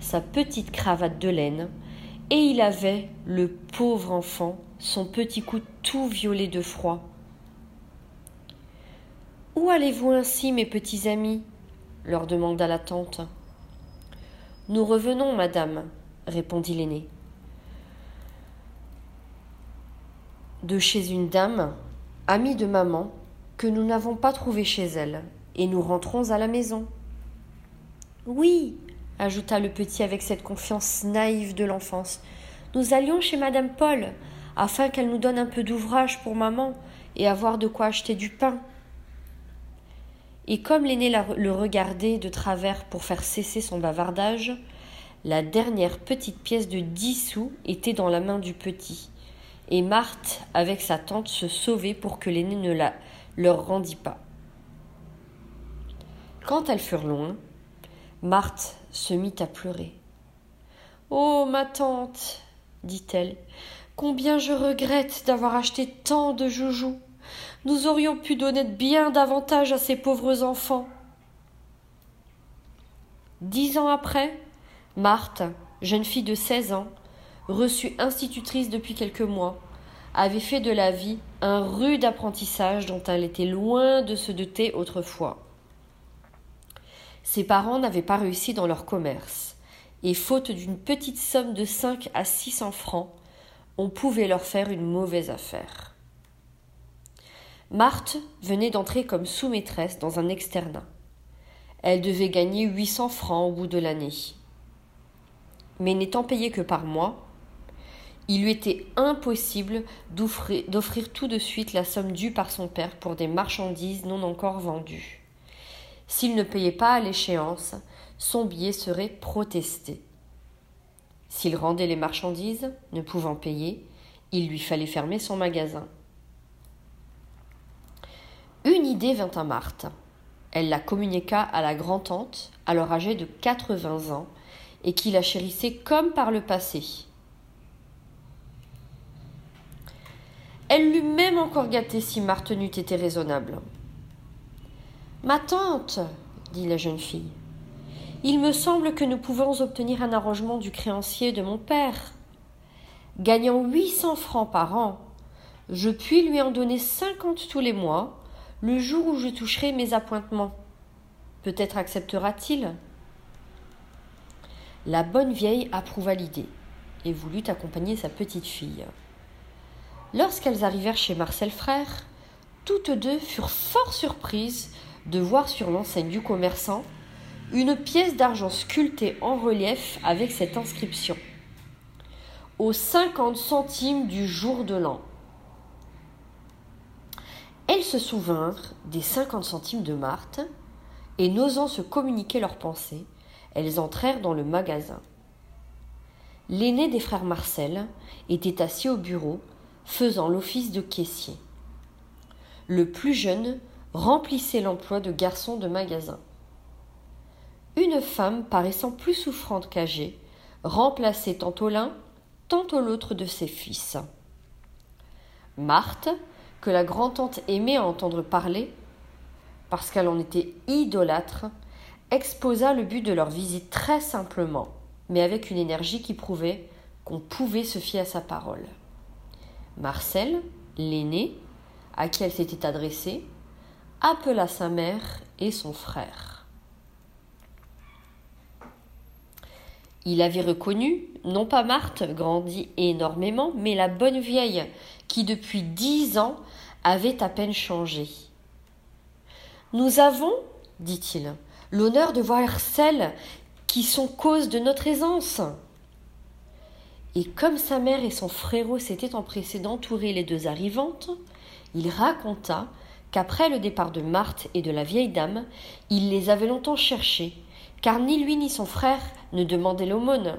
sa petite cravate de laine, et il avait, le pauvre enfant, son petit cou tout violet de froid. Où allez-vous ainsi, mes petits amis? leur demanda la tante. Nous revenons, madame, répondit l'aîné. De chez une dame, amie de maman, que nous n'avons pas trouvée chez elle, et nous rentrons à la maison. Oui, ajouta le petit avec cette confiance naïve de l'enfance. Nous allions chez madame Paul, afin qu'elle nous donne un peu d'ouvrage pour maman et avoir de quoi acheter du pain. Et comme l'aîné le regardait de travers pour faire cesser son bavardage, la dernière petite pièce de dix sous était dans la main du petit, et Marthe, avec sa tante, se sauvait pour que l'aîné ne la leur rendit pas. Quand elles furent loin, Marthe se mit à pleurer. Oh, ma tante, dit-elle, combien je regrette d'avoir acheté tant de joujoux. Nous aurions pu donner bien davantage à ces pauvres enfants. Dix ans après, Marthe, jeune fille de seize ans, reçue institutrice depuis quelques mois, avait fait de la vie un rude apprentissage dont elle était loin de se douter autrefois. Ses parents n'avaient pas réussi dans leur commerce, et faute d'une petite somme de cinq à six cents francs, on pouvait leur faire une mauvaise affaire. Marthe venait d'entrer comme sous-maîtresse dans un externat. Elle devait gagner huit cents francs au bout de l'année. Mais n'étant payée que par mois, il lui était impossible d'offrir tout de suite la somme due par son père pour des marchandises non encore vendues. S'il ne payait pas à l'échéance, son billet serait protesté. S'il rendait les marchandises, ne pouvant payer, il lui fallait fermer son magasin. Une idée vint à Marthe. Elle la communiqua à la grand-tante, alors âgée de quatre-vingts ans, et qui la chérissait comme par le passé. Elle l'eût même encore gâtée si Marthe n'eût été raisonnable. Ma tante, dit la jeune fille, il me semble que nous pouvons obtenir un arrangement du créancier de mon père. Gagnant huit cents francs par an, je puis lui en donner cinquante tous les mois, le jour où je toucherai mes appointements. Peut-être acceptera-t-il. La bonne vieille approuva l'idée et voulut accompagner sa petite fille. Lorsqu'elles arrivèrent chez Marcel frère, toutes deux furent fort surprises de voir sur l'enseigne du commerçant une pièce d'argent sculptée en relief avec cette inscription aux 50 centimes du jour de l'an. Elles se souvinrent des 50 centimes de Marthe, et n'osant se communiquer leurs pensées, elles entrèrent dans le magasin. L'aîné des frères Marcel était assis au bureau, faisant l'office de caissier. Le plus jeune remplissait l'emploi de garçon de magasin. Une femme paraissant plus souffrante qu'âgée remplaçait tantôt l'un, tantôt l'autre de ses fils. Marthe, que la grand-tante aimait à entendre parler, parce qu'elle en était idolâtre, exposa le but de leur visite très simplement, mais avec une énergie qui prouvait qu'on pouvait se fier à sa parole. Marcel, l'aîné, à qui elle s'était adressée, appela sa mère et son frère. Il avait reconnu, non pas Marthe, grandie énormément, mais la bonne vieille, qui depuis dix ans avait à peine changé. Nous avons, dit-il, l'honneur de voir celles qui sont cause de notre aisance. Et comme sa mère et son frérot s'étaient empressés d'entourer les deux arrivantes, il raconta qu'après le départ de Marthe et de la vieille dame, il les avait longtemps cherchées, car ni lui ni son frère ne demandaient l'aumône.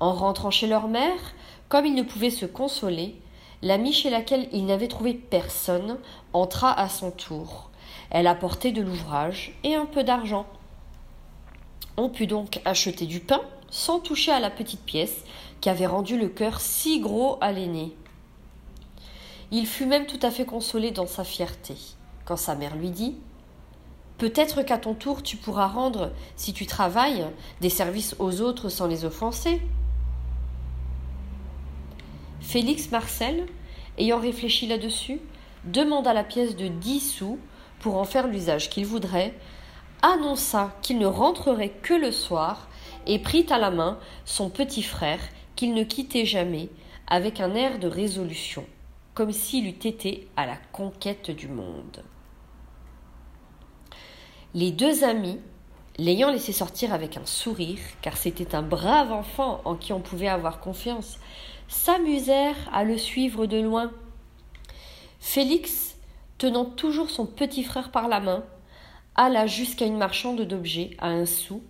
En rentrant chez leur mère, comme il ne pouvait se consoler, l'amie chez laquelle il n'avait trouvé personne entra à son tour. Elle apportait de l'ouvrage et un peu d'argent. On put donc acheter du pain sans toucher à la petite pièce qui avait rendu le cœur si gros à l'aîné. Il fut même tout à fait consolé dans sa fierté, quand sa mère lui dit Peut-être qu'à ton tour tu pourras rendre, si tu travailles, des services aux autres sans les offenser. Félix Marcel, ayant réfléchi là-dessus, demanda la pièce de dix sous pour en faire l'usage qu'il voudrait, annonça qu'il ne rentrerait que le soir et prit à la main son petit frère qu'il ne quittait jamais avec un air de résolution, comme s'il eût été à la conquête du monde. Les deux amis, l'ayant laissé sortir avec un sourire, car c'était un brave enfant en qui on pouvait avoir confiance, s'amusèrent à le suivre de loin. Félix, tenant toujours son petit frère par la main, alla jusqu'à une marchande d'objets à un sou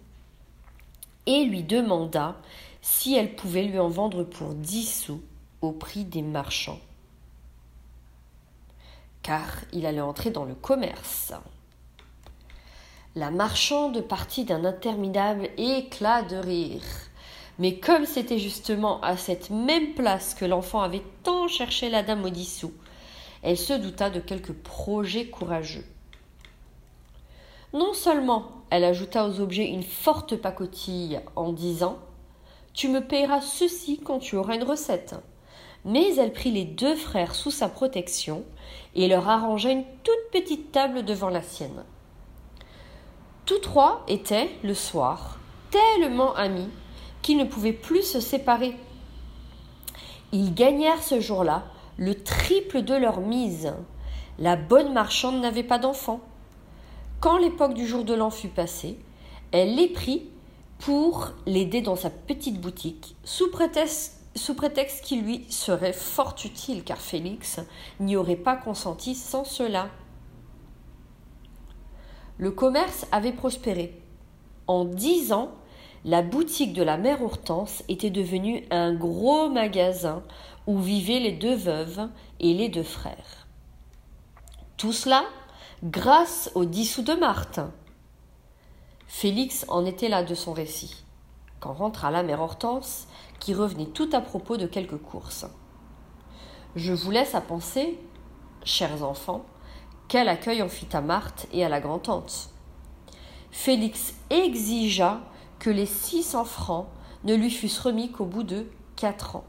et lui demanda si elle pouvait lui en vendre pour dix sous au prix des marchands. Car il allait entrer dans le commerce. La marchande partit d'un interminable éclat de rire. Mais comme c'était justement à cette même place que l'enfant avait tant cherché la dame aux dix sous, elle se douta de quelques projets courageux. Non seulement elle ajouta aux objets une forte pacotille en disant Tu me payeras ceci quand tu auras une recette. Mais elle prit les deux frères sous sa protection et leur arrangea une toute petite table devant la sienne. Tous trois étaient, le soir, tellement amis qu'ils ne pouvaient plus se séparer. Ils gagnèrent ce jour-là le triple de leur mise. La bonne marchande n'avait pas d'enfants. Quand l'époque du jour de l'an fut passée, elle les prit pour l'aider dans sa petite boutique, sous prétexte, sous prétexte qu'il lui serait fort utile, car Félix n'y aurait pas consenti sans cela. Le commerce avait prospéré. En dix ans, la boutique de la mère Hortense était devenue un gros magasin où vivaient les deux veuves et les deux frères. Tout cela grâce aux dix sous de Marthe. Félix en était là de son récit, quand rentra la mère Hortense, qui revenait tout à propos de quelques courses. Je vous laisse à penser, chers enfants, quel accueil on fit à Marthe et à la grand-tante. Félix exigea que les six cents francs ne lui fussent remis qu'au bout de quatre ans.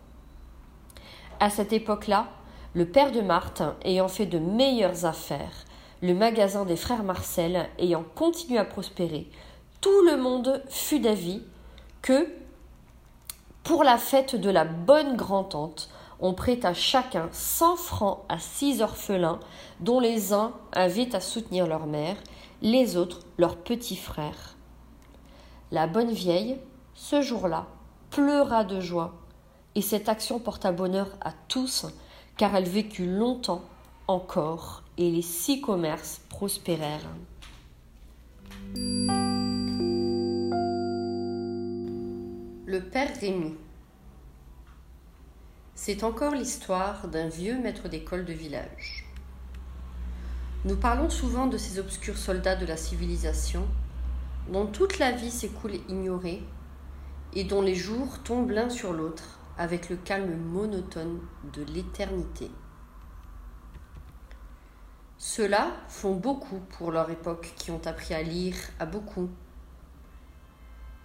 À cette époque-là, le père de Marthe, ayant fait de meilleures affaires, le magasin des frères Marcel ayant continué à prospérer, tout le monde fut d'avis que, pour la fête de la bonne grand-tante, on prêta chacun cent francs à six orphelins, dont les uns avaient à soutenir leur mère, les autres leurs petits frères, La bonne vieille, ce jour-là, pleura de joie, et cette action porta bonheur à tous, car elle vécut longtemps encore, et les six commerces prospérèrent. Le père Rémy C'est encore l'histoire d'un vieux maître d'école de village. Nous parlons souvent de ces obscurs soldats de la civilisation, dont toute la vie s'écoule ignorée et dont les jours tombent l'un sur l'autre avec le calme monotone de l'éternité. Ceux-là font beaucoup pour leur époque qui ont appris à lire à beaucoup.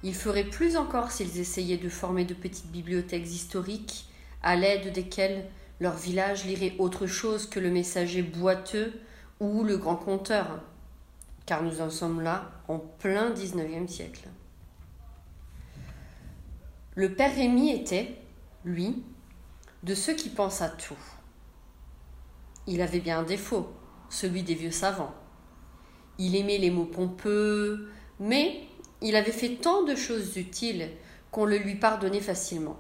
Ils feraient plus encore s'ils essayaient de former de petites bibliothèques historiques à l'aide desquelles leur village lirait autre chose que le messager boiteux ou le grand conteur, car nous en sommes là en plein XIXe siècle. Le père Rémy était, lui, de ceux qui pensent à tout. Il avait bien un défaut, celui des vieux savants. Il aimait les mots pompeux, mais il avait fait tant de choses utiles qu'on le lui pardonnait facilement.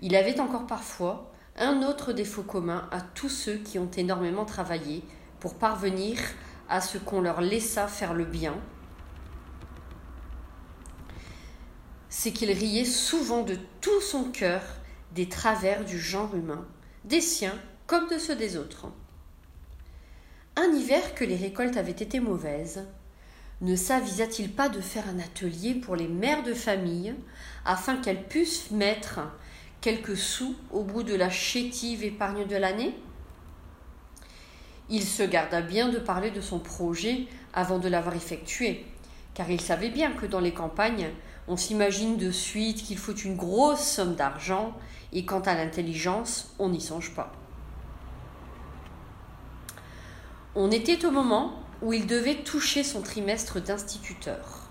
Il avait encore parfois un autre défaut commun à tous ceux qui ont énormément travaillé pour parvenir à ce qu'on leur laissa faire le bien, c'est qu'il riait souvent de tout son cœur des travers du genre humain, des siens comme de ceux des autres. Un hiver que les récoltes avaient été mauvaises, ne s'avisa-t-il pas de faire un atelier pour les mères de famille afin qu'elles puissent mettre quelques sous au bout de la chétive épargne de l'année? Il se garda bien de parler de son projet avant de l'avoir effectué, car il savait bien que dans les campagnes, on s'imagine de suite qu'il faut une grosse somme d'argent, et quant à l'intelligence, on n'y songe pas. On était au moment où il devait toucher son trimestre d'instituteur.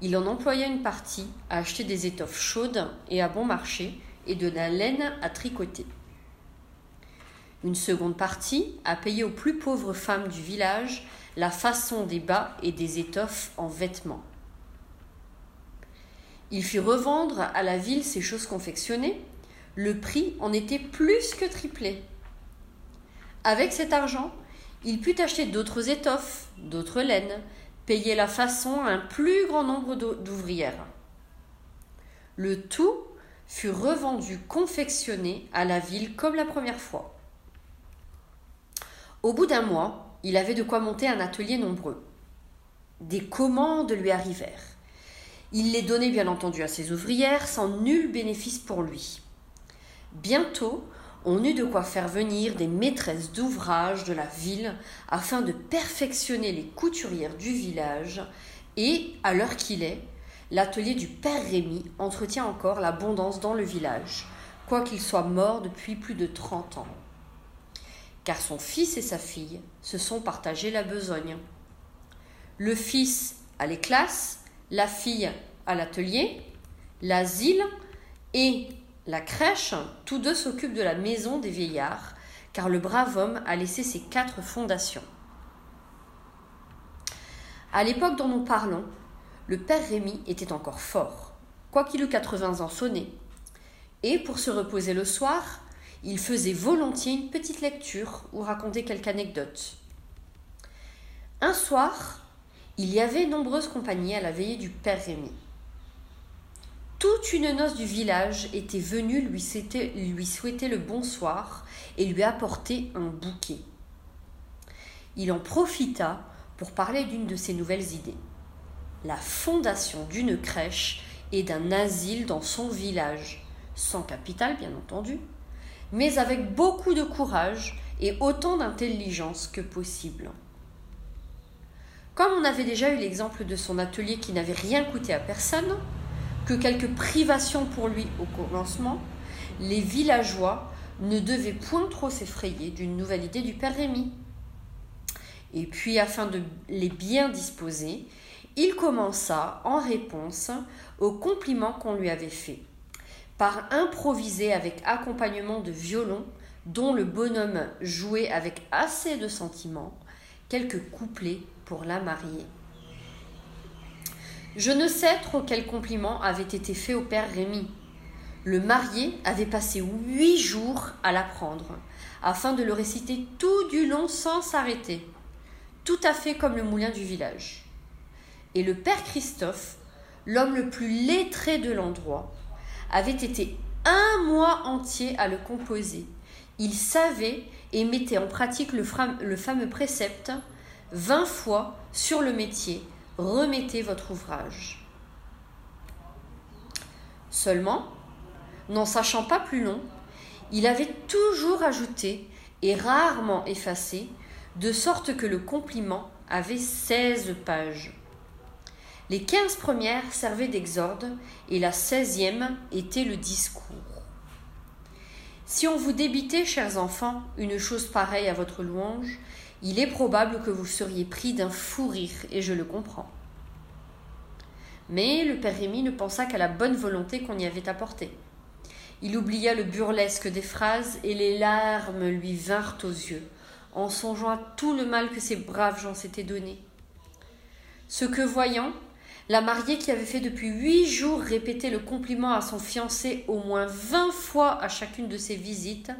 Il en employa une partie à acheter des étoffes chaudes et à bon marché et de la laine à tricoter. Une seconde partie à payer aux plus pauvres femmes du village la façon des bas et des étoffes en vêtements. Il fit revendre à la ville ses choses confectionnées. Le prix en était plus que triplé. Avec cet argent, il put acheter d'autres étoffes, d'autres laines, payer la façon à un plus grand nombre d'ouvrières. Le tout fut revendu confectionné à la ville comme la première fois. Au bout d'un mois, il avait de quoi monter un atelier nombreux. Des commandes lui arrivèrent. Il les donnait bien entendu à ses ouvrières sans nul bénéfice pour lui. Bientôt, on eut de quoi faire venir des maîtresses d'ouvrage de la ville afin de perfectionner les couturières du village et, à l'heure qu'il est, l'atelier du père Rémy entretient encore l'abondance dans le village, quoiqu'il soit mort depuis plus de trente ans. Car son fils et sa fille se sont partagés la besogne. Le fils a les classes, la fille à l'atelier, l'asile et la crèche, tous deux s'occupent de la maison des vieillards, car le brave homme a laissé ses quatre fondations. À l'époque dont nous parlons, le père Rémy était encore fort, quoiqu'il eût 80 ans sonnés. Et pour se reposer le soir, il faisait volontiers une petite lecture ou racontait quelque anecdote. Un soir, il y avait nombreuses compagnies à la veillée du père Rémy. Toute une noce du village était venue lui, lui souhaiter le bonsoir et lui apporter un bouquet. Il en profita pour parler d'une de ses nouvelles idées la fondation d'une crèche et d'un asile dans son village, sans capital bien entendu, mais avec beaucoup de courage et autant d'intelligence que possible. Comme on avait déjà eu l'exemple de son atelier qui n'avait rien coûté à personne, que quelques privations pour lui au commencement, les villageois ne devaient point trop s'effrayer d'une nouvelle idée du père Rémy. Et puis, afin de les bien disposer, il commença, en réponse aux compliments qu'on lui avait faits, par improviser avec accompagnement de violon, dont le bonhomme jouait avec assez de sentiment, quelques couplets pour la marier. Je ne sais trop quel compliment avait été fait au père Rémy. Le marié avait passé huit jours à l'apprendre, afin de le réciter tout du long sans s'arrêter, tout à fait comme le moulin du village. Et le père Christophe, l'homme le plus lettré de l'endroit, avait été un mois entier à le composer. Il savait et mettait en pratique le, le fameux précepte vingt fois sur le métier, remettez votre ouvrage. Seulement, n'en sachant pas plus long, il avait toujours ajouté et rarement effacé, de sorte que le compliment avait seize pages. Les quinze premières servaient d'exorde et la seizième était le discours. Si on vous débitait, chers enfants, une chose pareille à votre louange, il est probable que vous seriez pris d'un fou rire, et je le comprends. Mais le père Rémy ne pensa qu'à la bonne volonté qu'on y avait apportée. Il oublia le burlesque des phrases et les larmes lui vinrent aux yeux, en songeant à tout le mal que ces braves gens s'étaient donné. Ce que voyant, la mariée qui avait fait depuis huit jours répéter le compliment à son fiancé au moins vingt fois à chacune de ses visites,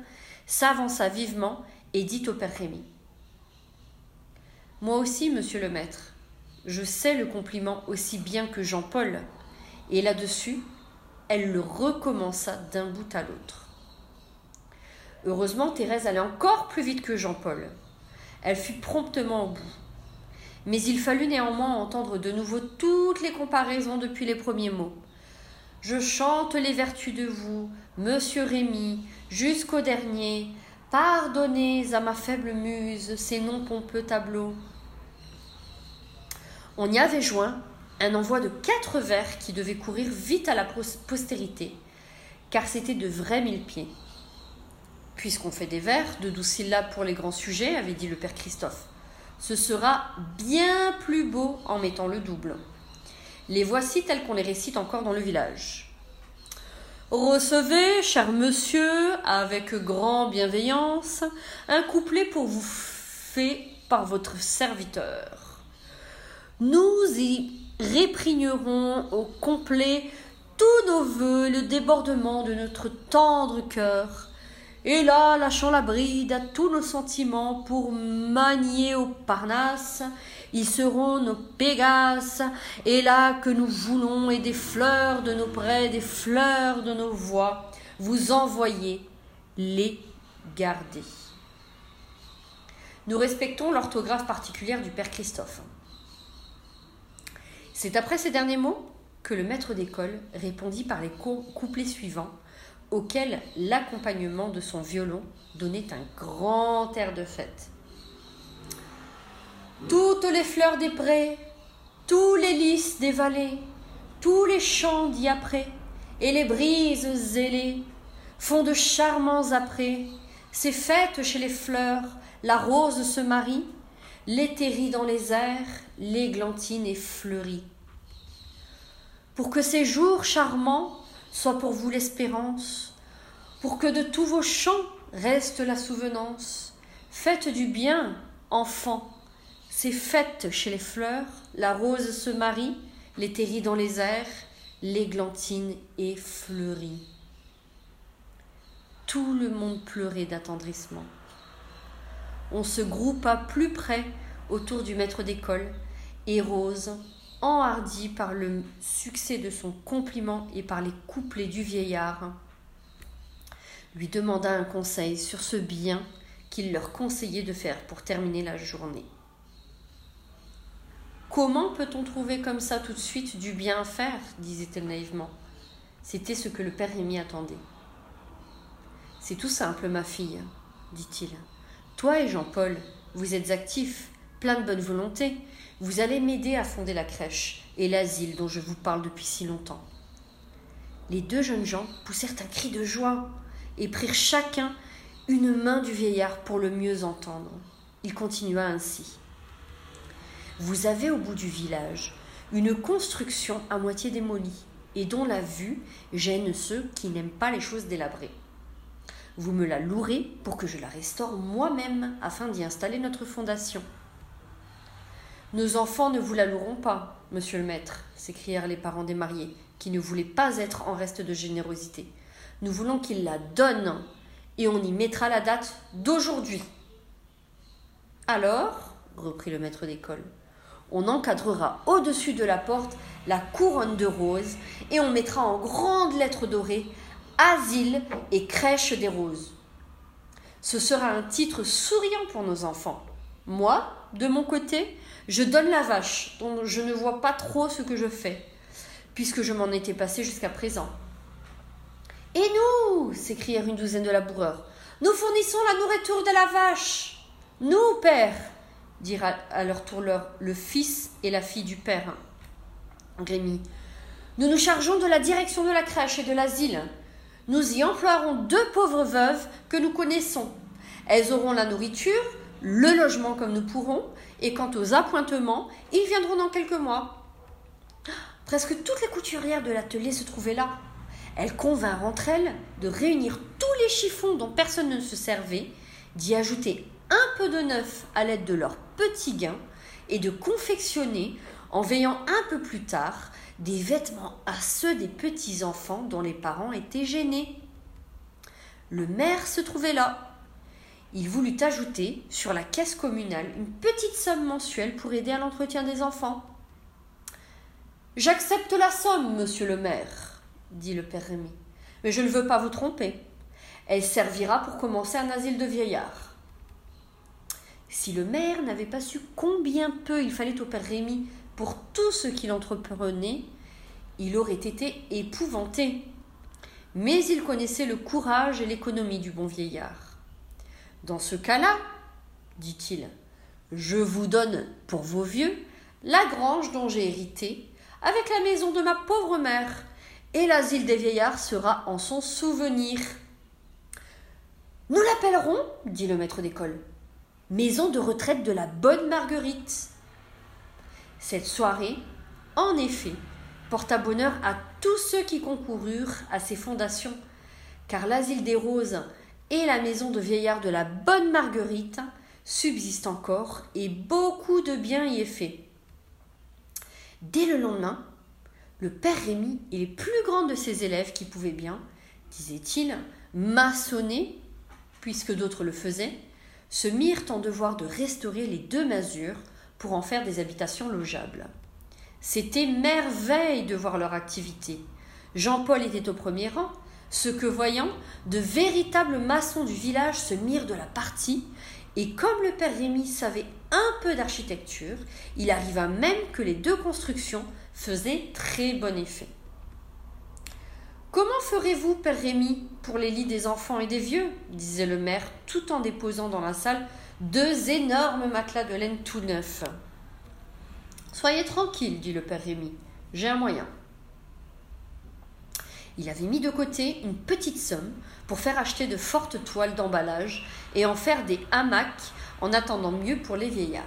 s'avança vivement et dit au père Rémy Moi aussi, monsieur le maître, je sais le compliment aussi bien que Jean-Paul. Et là-dessus, elle le recommença d'un bout à l'autre. Heureusement, Thérèse allait encore plus vite que Jean-Paul. Elle fut promptement au bout. Mais il fallut néanmoins entendre de nouveau toutes les comparaisons depuis les premiers mots. Je chante les vertus de vous, monsieur Rémy, jusqu'au dernier. Pardonnez à ma faible muse ces non pompeux tableaux. On y avait joint un envoi de quatre vers qui devait courir vite à la postérité, car c'était de vrais mille pieds. Puisqu'on fait des vers, de douze syllabes pour les grands sujets, avait dit le père Christophe, ce sera bien plus beau en mettant le double. Les voici tels qu'on les récite encore dans le village. Recevez, cher monsieur, avec grande bienveillance, un couplet pour vous fait par votre serviteur. Nous y réprignerons au complet tous nos voeux, le débordement de notre tendre cœur. Et là, lâchant la bride à tous nos sentiments pour manier au Parnasse, ils seront nos Pégases, et là que nous voulons, et des fleurs de nos prés, des fleurs de nos voix, vous envoyer les garder. Nous respectons l'orthographe particulière du Père Christophe. C'est après ces derniers mots que le maître d'école répondit par les couplets suivants, auxquels l'accompagnement de son violon donnait un grand air de fête. Toutes les fleurs des prés, tous les lys des vallées, tous les champs d'y après, et les brises zélées font de charmants après. Ces fêtes chez les fleurs, la rose se marie, l'éthérie dans les airs, l'églantine est fleurie. Pour que ces jours charmants soient pour vous l'espérance, pour que de tous vos chants reste la souvenance, faites du bien, enfants, ces fêtes chez les fleurs, la rose se marie, l'éthérie dans les airs, l'églantine est fleurie. Tout le monde pleurait d'attendrissement on se groupa plus près autour du maître d'école, et Rose, enhardie par le succès de son compliment et par les couplets du vieillard, lui demanda un conseil sur ce bien qu'il leur conseillait de faire pour terminer la journée. Comment peut-on trouver comme ça tout de suite du bien à faire? disait-elle naïvement. C'était ce que le père Rémy attendait. C'est tout simple, ma fille, dit-il. Toi et Jean-Paul, vous êtes actifs, plein de bonne volonté. Vous allez m'aider à fonder la crèche et l'asile dont je vous parle depuis si longtemps. Les deux jeunes gens poussèrent un cri de joie et prirent chacun une main du vieillard pour le mieux entendre. Il continua ainsi. Vous avez au bout du village une construction à moitié démolie et dont la vue gêne ceux qui n'aiment pas les choses délabrées. Vous me la louerez pour que je la restaure moi-même afin d'y installer notre fondation. Nos enfants ne vous la loueront pas, monsieur le maître, s'écrièrent les parents des mariés, qui ne voulaient pas être en reste de générosité. Nous voulons qu'ils la donnent, et on y mettra la date d'aujourd'hui. Alors, reprit le maître d'école, on encadrera au-dessus de la porte la couronne de roses et on mettra en grandes lettres dorées Asile et crèche des roses. Ce sera un titre souriant pour nos enfants. Moi, de mon côté, je donne la vache, dont je ne vois pas trop ce que je fais, puisque je m'en étais passé jusqu'à présent. Et nous s'écrièrent une douzaine de laboureurs. Nous fournissons la nourriture de la vache. Nous, père dirent à leur tour le fils et la fille du père. Grémy. Nous nous chargeons de la direction de la crèche et de l'asile. Nous y emploierons deux pauvres veuves que nous connaissons. Elles auront la nourriture, le logement comme nous pourrons, et quant aux appointements, ils viendront dans quelques mois. Presque toutes les couturières de l'atelier se trouvaient là. Elles convinrent entre elles de réunir tous les chiffons dont personne ne se servait, d'y ajouter un peu de neuf à l'aide de leurs petits gains et de confectionner, en veillant un peu plus tard, des vêtements à ceux des petits enfants dont les parents étaient gênés. Le maire se trouvait là. Il voulut ajouter sur la caisse communale une petite somme mensuelle pour aider à l'entretien des enfants. J'accepte la somme, monsieur le maire, dit le père Rémy, mais je ne veux pas vous tromper. Elle servira pour commencer un asile de vieillards. Si le maire n'avait pas su combien peu il fallait au père Rémy pour tout ce qu'il entreprenait, il aurait été épouvanté. Mais il connaissait le courage et l'économie du bon vieillard. Dans ce cas-là, dit-il, je vous donne pour vos vieux la grange dont j'ai hérité, avec la maison de ma pauvre mère, et l'asile des vieillards sera en son souvenir. Nous l'appellerons, dit le maître d'école, maison de retraite de la bonne Marguerite. Cette soirée, en effet, porta bonheur à tous ceux qui concoururent à ses fondations, car l'asile des roses et la maison de vieillard de la bonne Marguerite subsistent encore et beaucoup de bien y est fait. Dès le lendemain, le père Rémy et les plus grands de ses élèves qui pouvaient bien, disait-il, maçonner, puisque d'autres le faisaient, se mirent en devoir de restaurer les deux masures pour en faire des habitations logeables. C'était merveille de voir leur activité. Jean-Paul était au premier rang, ce que voyant, de véritables maçons du village se mirent de la partie, et comme le père Rémy savait un peu d'architecture, il arriva même que les deux constructions faisaient très bon effet. Comment ferez-vous, père Rémy, pour les lits des enfants et des vieux? disait le maire, tout en déposant dans la salle deux énormes matelas de laine tout neufs. Soyez tranquille, dit le père Rémy, j'ai un moyen. Il avait mis de côté une petite somme pour faire acheter de fortes toiles d'emballage et en faire des hamacs en attendant mieux pour les vieillards,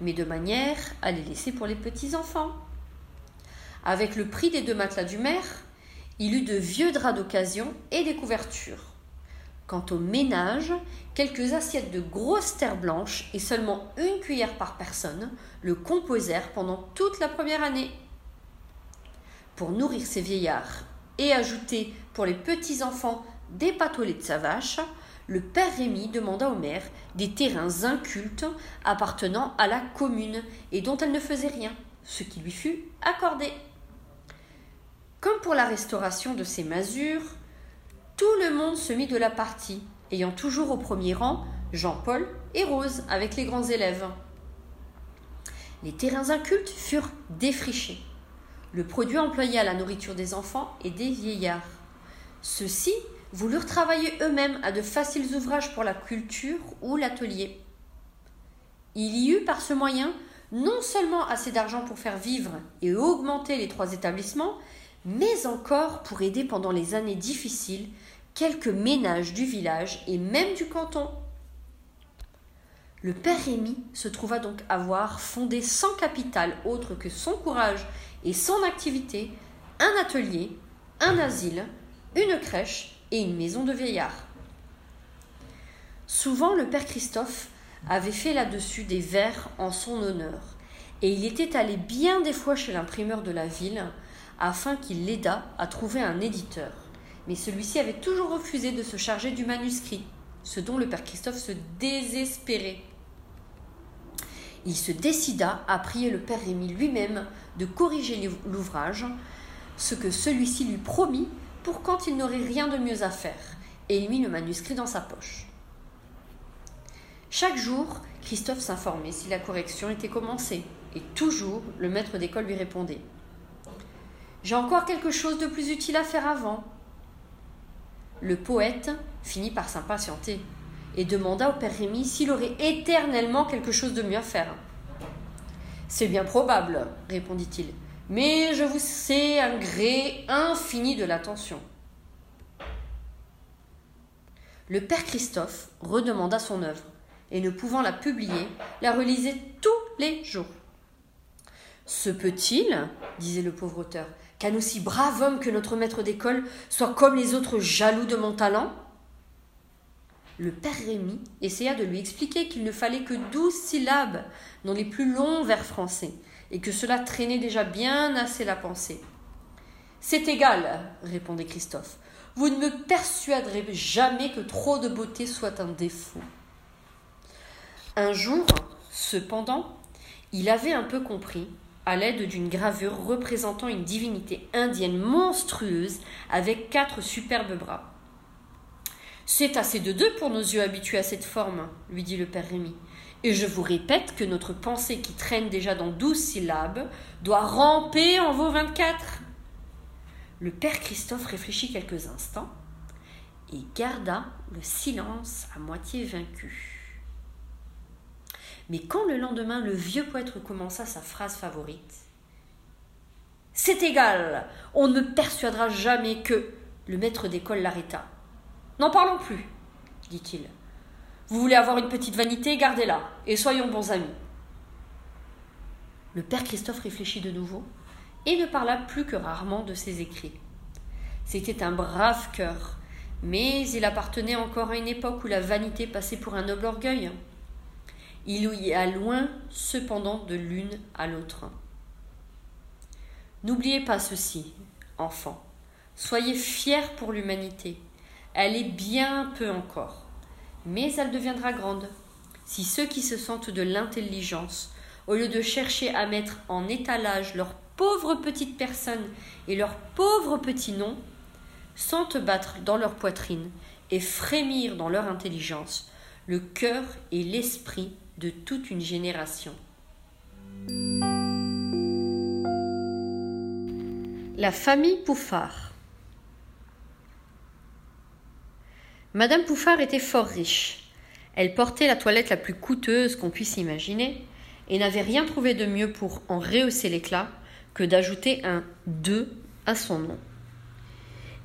mais de manière à les laisser pour les petits-enfants. Avec le prix des deux matelas du maire, il eut de vieux draps d'occasion et des couvertures. Quant au ménage, quelques assiettes de grosses terres blanches et seulement une cuillère par personne le composèrent pendant toute la première année. Pour nourrir ces vieillards et ajouter pour les petits-enfants des pâtes de sa vache, le père Rémy demanda au maire des terrains incultes appartenant à la commune et dont elle ne faisait rien, ce qui lui fut accordé. Comme pour la restauration de ces masures, tout le monde se mit de la partie, ayant toujours au premier rang Jean-Paul et Rose avec les grands élèves. Les terrains incultes furent défrichés. Le produit employé à la nourriture des enfants et des vieillards. Ceux-ci voulurent travailler eux-mêmes à de faciles ouvrages pour la culture ou l'atelier. Il y eut par ce moyen non seulement assez d'argent pour faire vivre et augmenter les trois établissements, mais encore pour aider pendant les années difficiles quelques ménages du village et même du canton. Le père Rémy se trouva donc avoir fondé sans capital autre que son courage et son activité un atelier, un asile, une crèche et une maison de vieillards. Souvent le père Christophe avait fait là-dessus des vers en son honneur, et il était allé bien des fois chez l'imprimeur de la ville afin qu'il l'aidât à trouver un éditeur. Mais celui-ci avait toujours refusé de se charger du manuscrit, ce dont le père Christophe se désespérait. Il se décida à prier le père Rémy lui-même de corriger l'ouvrage, ce que celui-ci lui promit pour quand il n'aurait rien de mieux à faire, et il mit le manuscrit dans sa poche. Chaque jour, Christophe s'informait si la correction était commencée, et toujours le maître d'école lui répondait J'ai encore quelque chose de plus utile à faire avant. Le poète finit par s'impatienter et demanda au père Rémy s'il aurait éternellement quelque chose de mieux à faire. C'est bien probable, répondit-il, mais je vous sais un gré infini de l'attention. Le père Christophe redemanda son œuvre, et ne pouvant la publier, la relisait tous les jours. Se peut-il, disait le pauvre auteur, qu'un aussi brave homme que notre maître d'école soit comme les autres jaloux de mon talent Le père Rémy essaya de lui expliquer qu'il ne fallait que douze syllabes dans les plus longs vers français, et que cela traînait déjà bien assez la pensée. C'est égal, répondait Christophe. Vous ne me persuaderez jamais que trop de beauté soit un défaut. Un jour, cependant, il avait un peu compris, à l'aide d'une gravure représentant une divinité indienne monstrueuse avec quatre superbes bras. C'est assez de deux pour nos yeux habitués à cette forme, lui dit le père Rémy. Et je vous répète que notre pensée qui traîne déjà dans douze syllabes doit ramper en vos vingt-quatre. Le père Christophe réfléchit quelques instants et garda le silence à moitié vaincu. Mais quand le lendemain le vieux poète recommença sa phrase favorite C'est égal, on ne persuadera jamais que. Le maître d'école l'arrêta. N'en parlons plus, dit-il. Vous voulez avoir une petite vanité, gardez-la, et soyons bons amis. Le père Christophe réfléchit de nouveau et ne parla plus que rarement de ses écrits. C'était un brave cœur, mais il appartenait encore à une époque où la vanité passait pour un noble orgueil. Il y a loin cependant de l'une à l'autre. N'oubliez pas ceci, enfants. Soyez fiers pour l'humanité. Elle est bien peu encore, mais elle deviendra grande. Si ceux qui se sentent de l'intelligence, au lieu de chercher à mettre en étalage leurs pauvres petites personnes et leurs pauvres petits noms, sentent battre dans leur poitrine et frémir dans leur intelligence le cœur et l'esprit de toute une génération. La famille Pouffard. Madame Pouffard était fort riche. Elle portait la toilette la plus coûteuse qu'on puisse imaginer et n'avait rien trouvé de mieux pour en rehausser l'éclat que d'ajouter un 2 à son nom.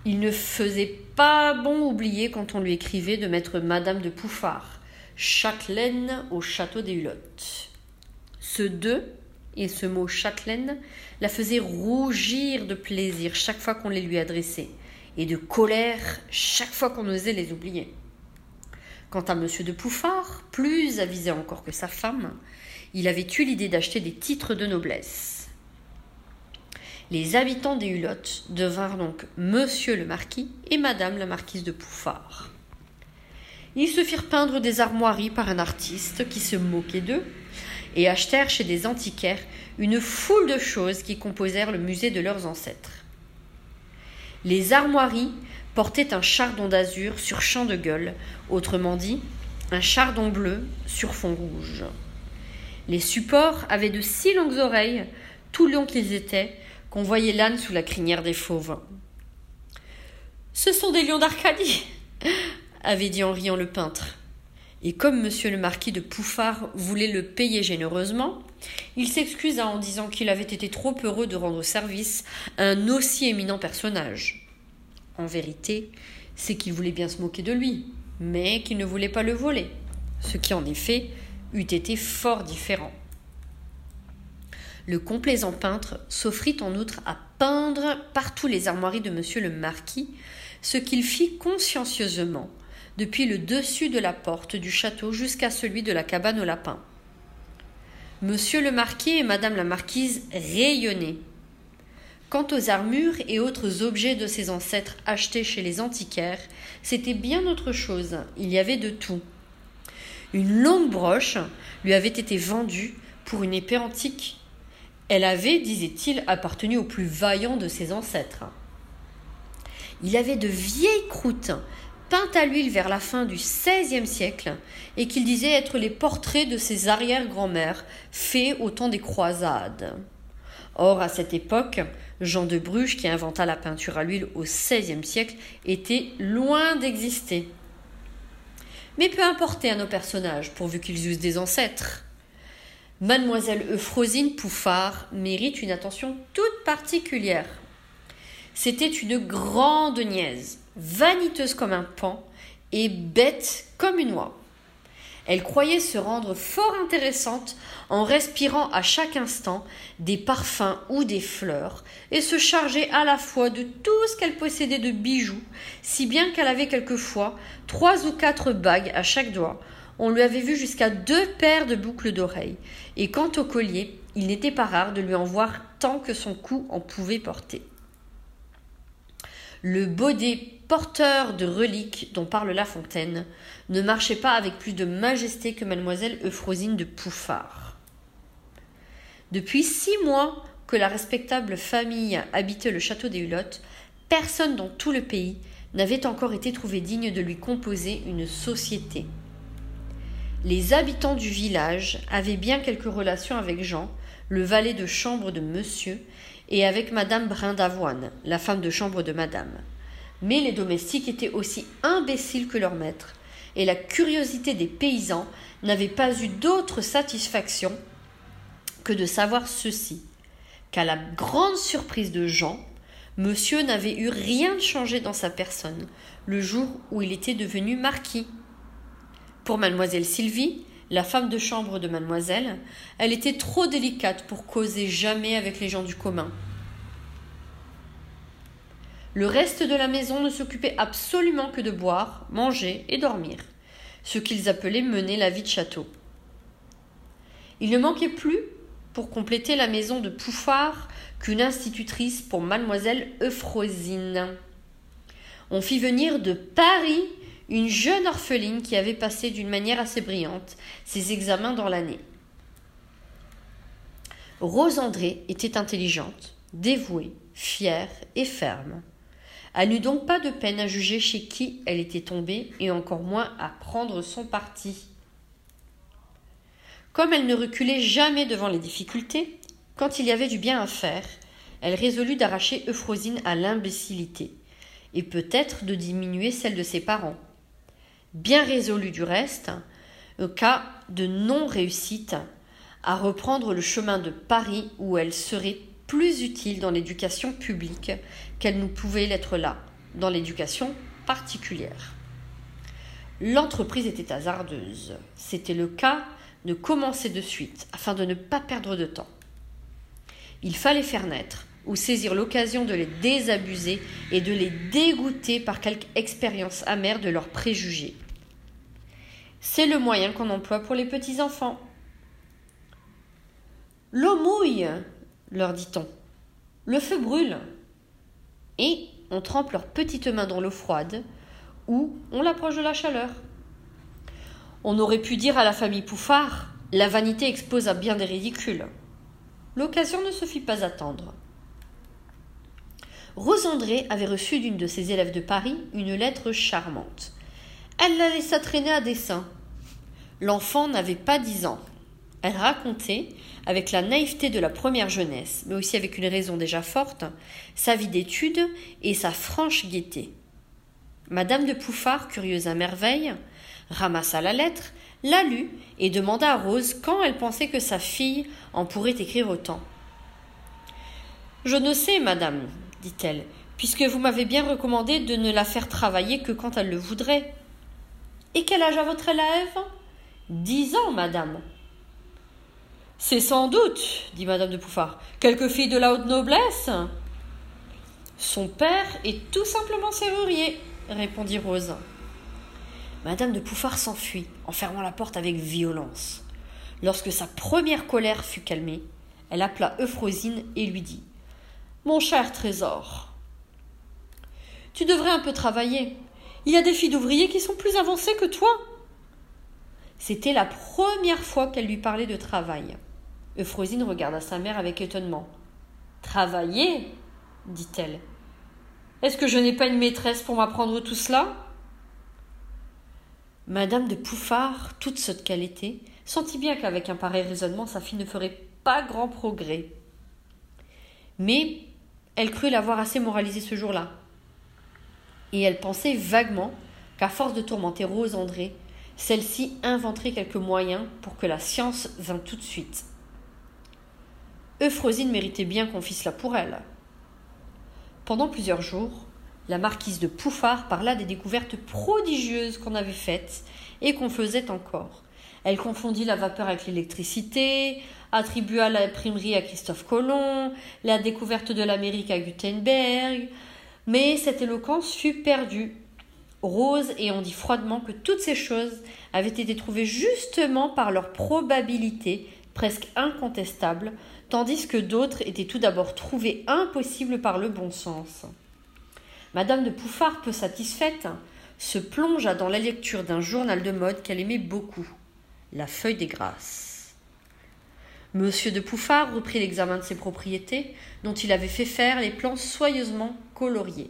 Il ne faisait pas bon oublier quand on lui écrivait de mettre Madame de Pouffard, Châtelaine au château des Hulottes. Ce deux et ce mot châtelaine la faisait rougir de plaisir chaque fois qu'on les lui adressait, et de colère chaque fois qu'on osait les oublier. Quant à monsieur de Pouffard, plus avisé encore que sa femme, il avait eu l'idée d'acheter des titres de noblesse. Les habitants des Hulottes devinrent donc monsieur le marquis et madame la marquise de Pouffard. Ils se firent peindre des armoiries par un artiste qui se moquait d'eux et achetèrent chez des antiquaires une foule de choses qui composèrent le musée de leurs ancêtres. Les armoiries portaient un chardon d'azur sur champ de gueule, autrement dit, un chardon bleu sur fond rouge. Les supports avaient de si longues oreilles, tout longs qu'ils étaient, qu'on voyait l'âne sous la crinière des fauves. Ce sont des lions d'Arcadie, avait dit en riant le peintre. Et comme monsieur le marquis de Pouffard voulait le payer généreusement, il s'excusa en disant qu'il avait été trop heureux de rendre service à un aussi éminent personnage. En vérité, c'est qu'il voulait bien se moquer de lui, mais qu'il ne voulait pas le voler, ce qui en effet eût été fort différent. Le complaisant peintre s'offrit en outre à peindre partout les armoiries de monsieur le marquis, ce qu'il fit consciencieusement, depuis le dessus de la porte du château jusqu'à celui de la cabane au lapin. Monsieur le marquis et madame la marquise rayonnaient. Quant aux armures et autres objets de ses ancêtres achetés chez les antiquaires, c'était bien autre chose. Il y avait de tout. Une longue broche lui avait été vendue pour une épée antique. Elle avait, disait-il, appartenu au plus vaillant de ses ancêtres. Il avait de vieilles croûtes peintes à l'huile vers la fin du XVIe siècle et qu'il disait être les portraits de ses arrière-grand-mères faits au temps des croisades. Or, à cette époque, Jean de Bruges, qui inventa la peinture à l'huile au XVIe siècle, était loin d'exister. Mais peu importait à nos personnages, pourvu qu'ils eussent des ancêtres. Mademoiselle Euphrosine Pouffard mérite une attention toute particulière. C'était une grande niaise, vaniteuse comme un pan et bête comme une oie. Elle croyait se rendre fort intéressante en respirant à chaque instant des parfums ou des fleurs, et se chargeait à la fois de tout ce qu'elle possédait de bijoux, si bien qu'elle avait quelquefois trois ou quatre bagues à chaque doigt. On lui avait vu jusqu'à deux paires de boucles d'oreilles, et quant au collier, il n'était pas rare de lui en voir tant que son cou en pouvait porter. Le baudet porteur de reliques dont parle La Fontaine ne marchait pas avec plus de majesté que mademoiselle Euphrosine de Pouffard. Depuis six mois que la respectable famille habitait le château des Hulottes, personne dans tout le pays n'avait encore été trouvé digne de lui composer une société. Les habitants du village avaient bien quelques relations avec Jean, le valet de chambre de monsieur, et avec madame Brindavoine, la femme de chambre de madame. Mais les domestiques étaient aussi imbéciles que leur maître, et la curiosité des paysans n'avait pas eu d'autre satisfaction que de savoir ceci qu'à la grande surprise de Jean, monsieur n'avait eu rien changé dans sa personne le jour où il était devenu marquis. Pour mademoiselle Sylvie, la femme de chambre de mademoiselle, elle était trop délicate pour causer jamais avec les gens du commun. Le reste de la maison ne s'occupait absolument que de boire, manger et dormir, ce qu'ils appelaient mener la vie de château. Il ne manquait plus, pour compléter la maison de Pouffard, qu'une institutrice pour mademoiselle Euphrosine. On fit venir de Paris une jeune orpheline qui avait passé d'une manière assez brillante ses examens dans l'année. Rose André était intelligente, dévouée, fière et ferme. Elle n'eut donc pas de peine à juger chez qui elle était tombée et encore moins à prendre son parti. Comme elle ne reculait jamais devant les difficultés, quand il y avait du bien à faire, elle résolut d'arracher Euphrosine à l'imbécilité, et peut-être de diminuer celle de ses parents bien résolu du reste, au cas de non-réussite, à reprendre le chemin de Paris où elle serait plus utile dans l'éducation publique qu'elle ne pouvait l'être là, dans l'éducation particulière. L'entreprise était hasardeuse. C'était le cas de commencer de suite, afin de ne pas perdre de temps. Il fallait faire naître, ou saisir l'occasion de les désabuser et de les dégoûter par quelque expérience amère de leurs préjugés. C'est le moyen qu'on emploie pour les petits enfants. L'eau mouille, leur dit-on. Le feu brûle. Et on trempe leurs petites mains dans l'eau froide ou on l'approche de la chaleur. On aurait pu dire à la famille Pouffard la vanité expose à bien des ridicules. L'occasion ne se fit pas attendre. Rose André avait reçu d'une de ses élèves de Paris une lettre charmante. Elle la laissa traîner à dessein. L'enfant n'avait pas dix ans. Elle racontait, avec la naïveté de la première jeunesse, mais aussi avec une raison déjà forte, sa vie d'études et sa franche gaieté. Madame de Pouffard, curieuse à merveille, ramassa la lettre, la lut et demanda à Rose quand elle pensait que sa fille en pourrait écrire autant. Je ne sais, madame, dit-elle, puisque vous m'avez bien recommandé de ne la faire travailler que quand elle le voudrait. Et quel âge a votre élève? Dix ans, madame. C'est sans doute, dit madame de Pouffard, quelque fille de la haute noblesse. Son père est tout simplement serrurier, répondit Rose. Madame de Pouffard s'enfuit, en fermant la porte avec violence. Lorsque sa première colère fut calmée, elle appela Euphrosine et lui dit Mon cher trésor, tu devrais un peu travailler. Il y a des filles d'ouvriers qui sont plus avancées que toi. C'était la première fois qu'elle lui parlait de travail. Euphrosine regarda sa mère avec étonnement. Travailler dit-elle. Est-ce que je n'ai pas une maîtresse pour m'apprendre tout cela? Madame de Pouffard, toute sotte qu'elle était, sentit bien qu'avec un pareil raisonnement sa fille ne ferait pas grand progrès. Mais elle crut l'avoir assez moralisé ce jour-là. Et elle pensait vaguement qu'à force de tourmenter Rose André, celle-ci inventerait quelques moyens pour que la science vînt tout de suite. Euphrosine méritait bien qu'on fît cela pour elle. Pendant plusieurs jours, la marquise de Pouffard parla des découvertes prodigieuses qu'on avait faites et qu'on faisait encore. Elle confondit la vapeur avec l'électricité, attribua l'imprimerie à Christophe Colomb, la découverte de l'Amérique à Gutenberg, mais cette éloquence fut perdue. Rose ayant dit froidement que toutes ces choses avaient été trouvées justement par leur probabilité presque incontestable, tandis que d'autres étaient tout d'abord trouvées impossibles par le bon sens. Madame de Pouffard, peu satisfaite, se plongea dans la lecture d'un journal de mode qu'elle aimait beaucoup, La Feuille des Grâces. Monsieur de Pouffard reprit l'examen de ses propriétés, dont il avait fait faire les plans soigneusement coloriés.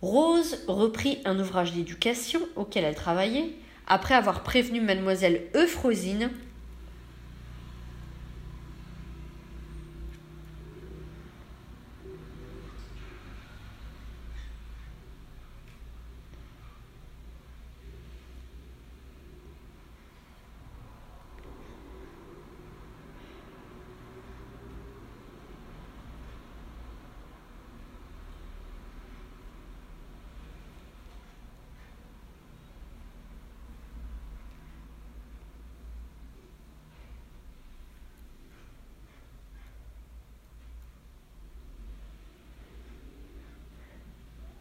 Rose reprit un ouvrage d'éducation auquel elle travaillait, après avoir prévenu mademoiselle Euphrosine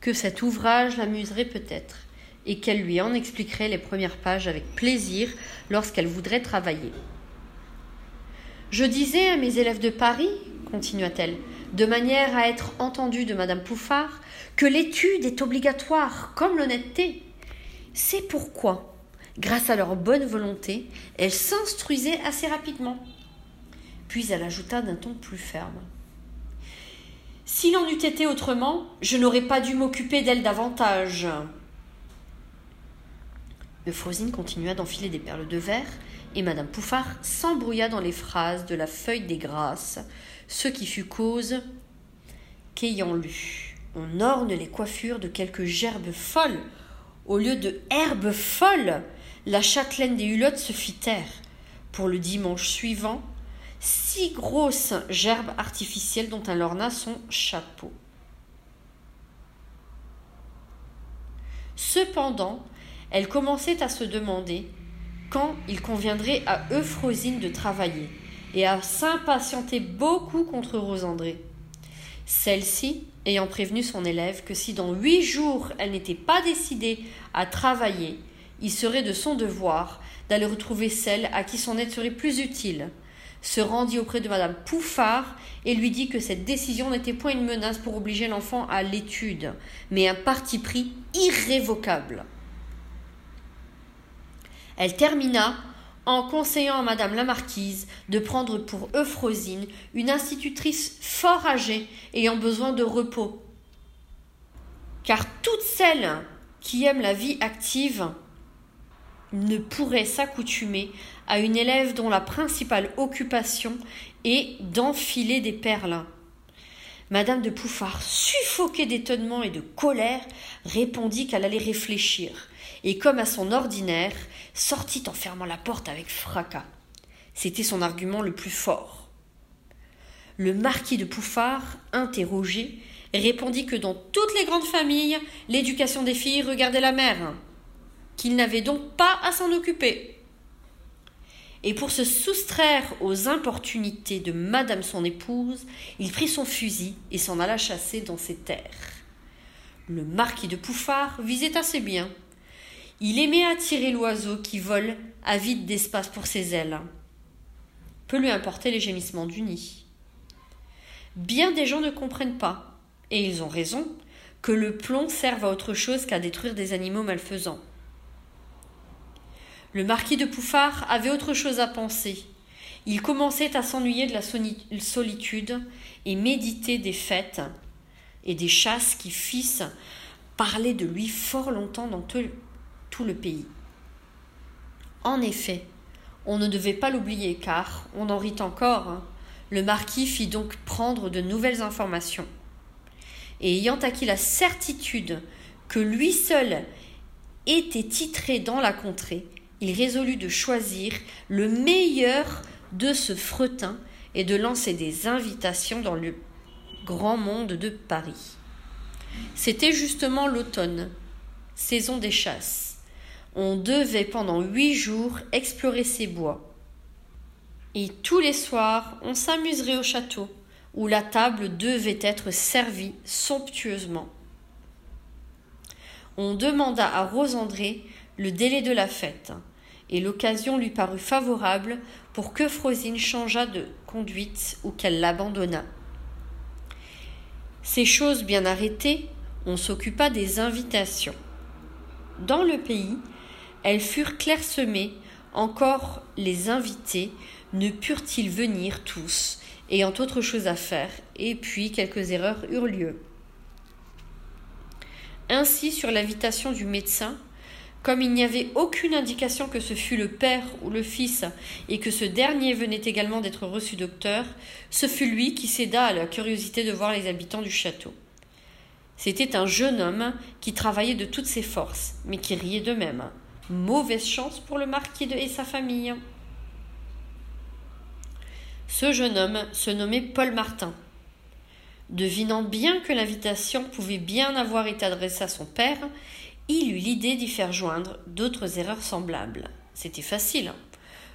que cet ouvrage l'amuserait peut-être, et qu'elle lui en expliquerait les premières pages avec plaisir lorsqu'elle voudrait travailler. Je disais à mes élèves de Paris, continua-t-elle, de manière à être entendue de Madame Pouffard, que l'étude est obligatoire, comme l'honnêteté. C'est pourquoi, grâce à leur bonne volonté, elles s'instruisaient assez rapidement. Puis elle ajouta d'un ton plus ferme. S'il en eût été autrement, je n'aurais pas dû m'occuper d'elle davantage. Euphrosine continua d'enfiler des perles de verre, et Madame Pouffard s'embrouilla dans les phrases de la feuille des grâces, ce qui fut cause qu'ayant lu, on orne les coiffures de quelques gerbes folles. Au lieu de herbes folles, la châtelaine des Hulottes se fit taire. Pour le dimanche suivant, six grosses gerbes artificielles dont elle orna son chapeau. Cependant, elle commençait à se demander quand il conviendrait à Euphrosine de travailler et à s'impatienter beaucoup contre Rosandré. Celle-ci ayant prévenu son élève que si dans huit jours elle n'était pas décidée à travailler, il serait de son devoir d'aller retrouver celle à qui son aide serait plus utile se rendit auprès de Madame Pouffard et lui dit que cette décision n'était point une menace pour obliger l'enfant à l'étude, mais un parti pris irrévocable. Elle termina en conseillant à Madame la Marquise de prendre pour Euphrosine une institutrice fort âgée ayant besoin de repos. Car toutes celles qui aiment la vie active ne pourraient s'accoutumer à une élève dont la principale occupation est d'enfiler des perles. Madame de Pouffard, suffoquée d'étonnement et de colère, répondit qu'elle allait réfléchir, et comme à son ordinaire, sortit en fermant la porte avec fracas. C'était son argument le plus fort. Le marquis de Pouffard, interrogé, répondit que dans toutes les grandes familles, l'éducation des filles regardait la mère, qu'il n'avait donc pas à s'en occuper et pour se soustraire aux importunités de madame son épouse, il prit son fusil et s'en alla chasser dans ses terres. Le marquis de Pouffard visait assez bien. Il aimait attirer l'oiseau qui vole avide d'espace pour ses ailes. Peu lui importer les gémissements du nid. Bien des gens ne comprennent pas, et ils ont raison, que le plomb serve à autre chose qu'à détruire des animaux malfaisants. Le marquis de Pouffard avait autre chose à penser. Il commençait à s'ennuyer de la solitude et méditer des fêtes et des chasses qui fissent parler de lui fort longtemps dans tout le pays. En effet, on ne devait pas l'oublier car, on en rit encore, hein, le marquis fit donc prendre de nouvelles informations. Et ayant acquis la certitude que lui seul était titré dans la contrée, il résolut de choisir le meilleur de ce fretin et de lancer des invitations dans le grand monde de Paris. C'était justement l'automne, saison des chasses. On devait pendant huit jours explorer ces bois. Et tous les soirs, on s'amuserait au château, où la table devait être servie somptueusement. On demanda à Rose André le délai de la fête et l'occasion lui parut favorable pour que Frosine changeât de conduite ou qu'elle l'abandonnât. Ces choses bien arrêtées, on s'occupa des invitations. Dans le pays, elles furent clairsemées, encore les invités ne purent-ils venir tous, ayant autre chose à faire, et puis quelques erreurs eurent lieu. Ainsi, sur l'invitation du médecin, comme il n'y avait aucune indication que ce fût le père ou le fils, et que ce dernier venait également d'être reçu docteur, ce fut lui qui céda à la curiosité de voir les habitants du château. C'était un jeune homme qui travaillait de toutes ses forces, mais qui riait de même. Mauvaise chance pour le marquis et sa famille. Ce jeune homme se nommait Paul Martin. Devinant bien que l'invitation pouvait bien avoir été adressée à son père, il eut l'idée d'y faire joindre d'autres erreurs semblables. C'était facile. Hein.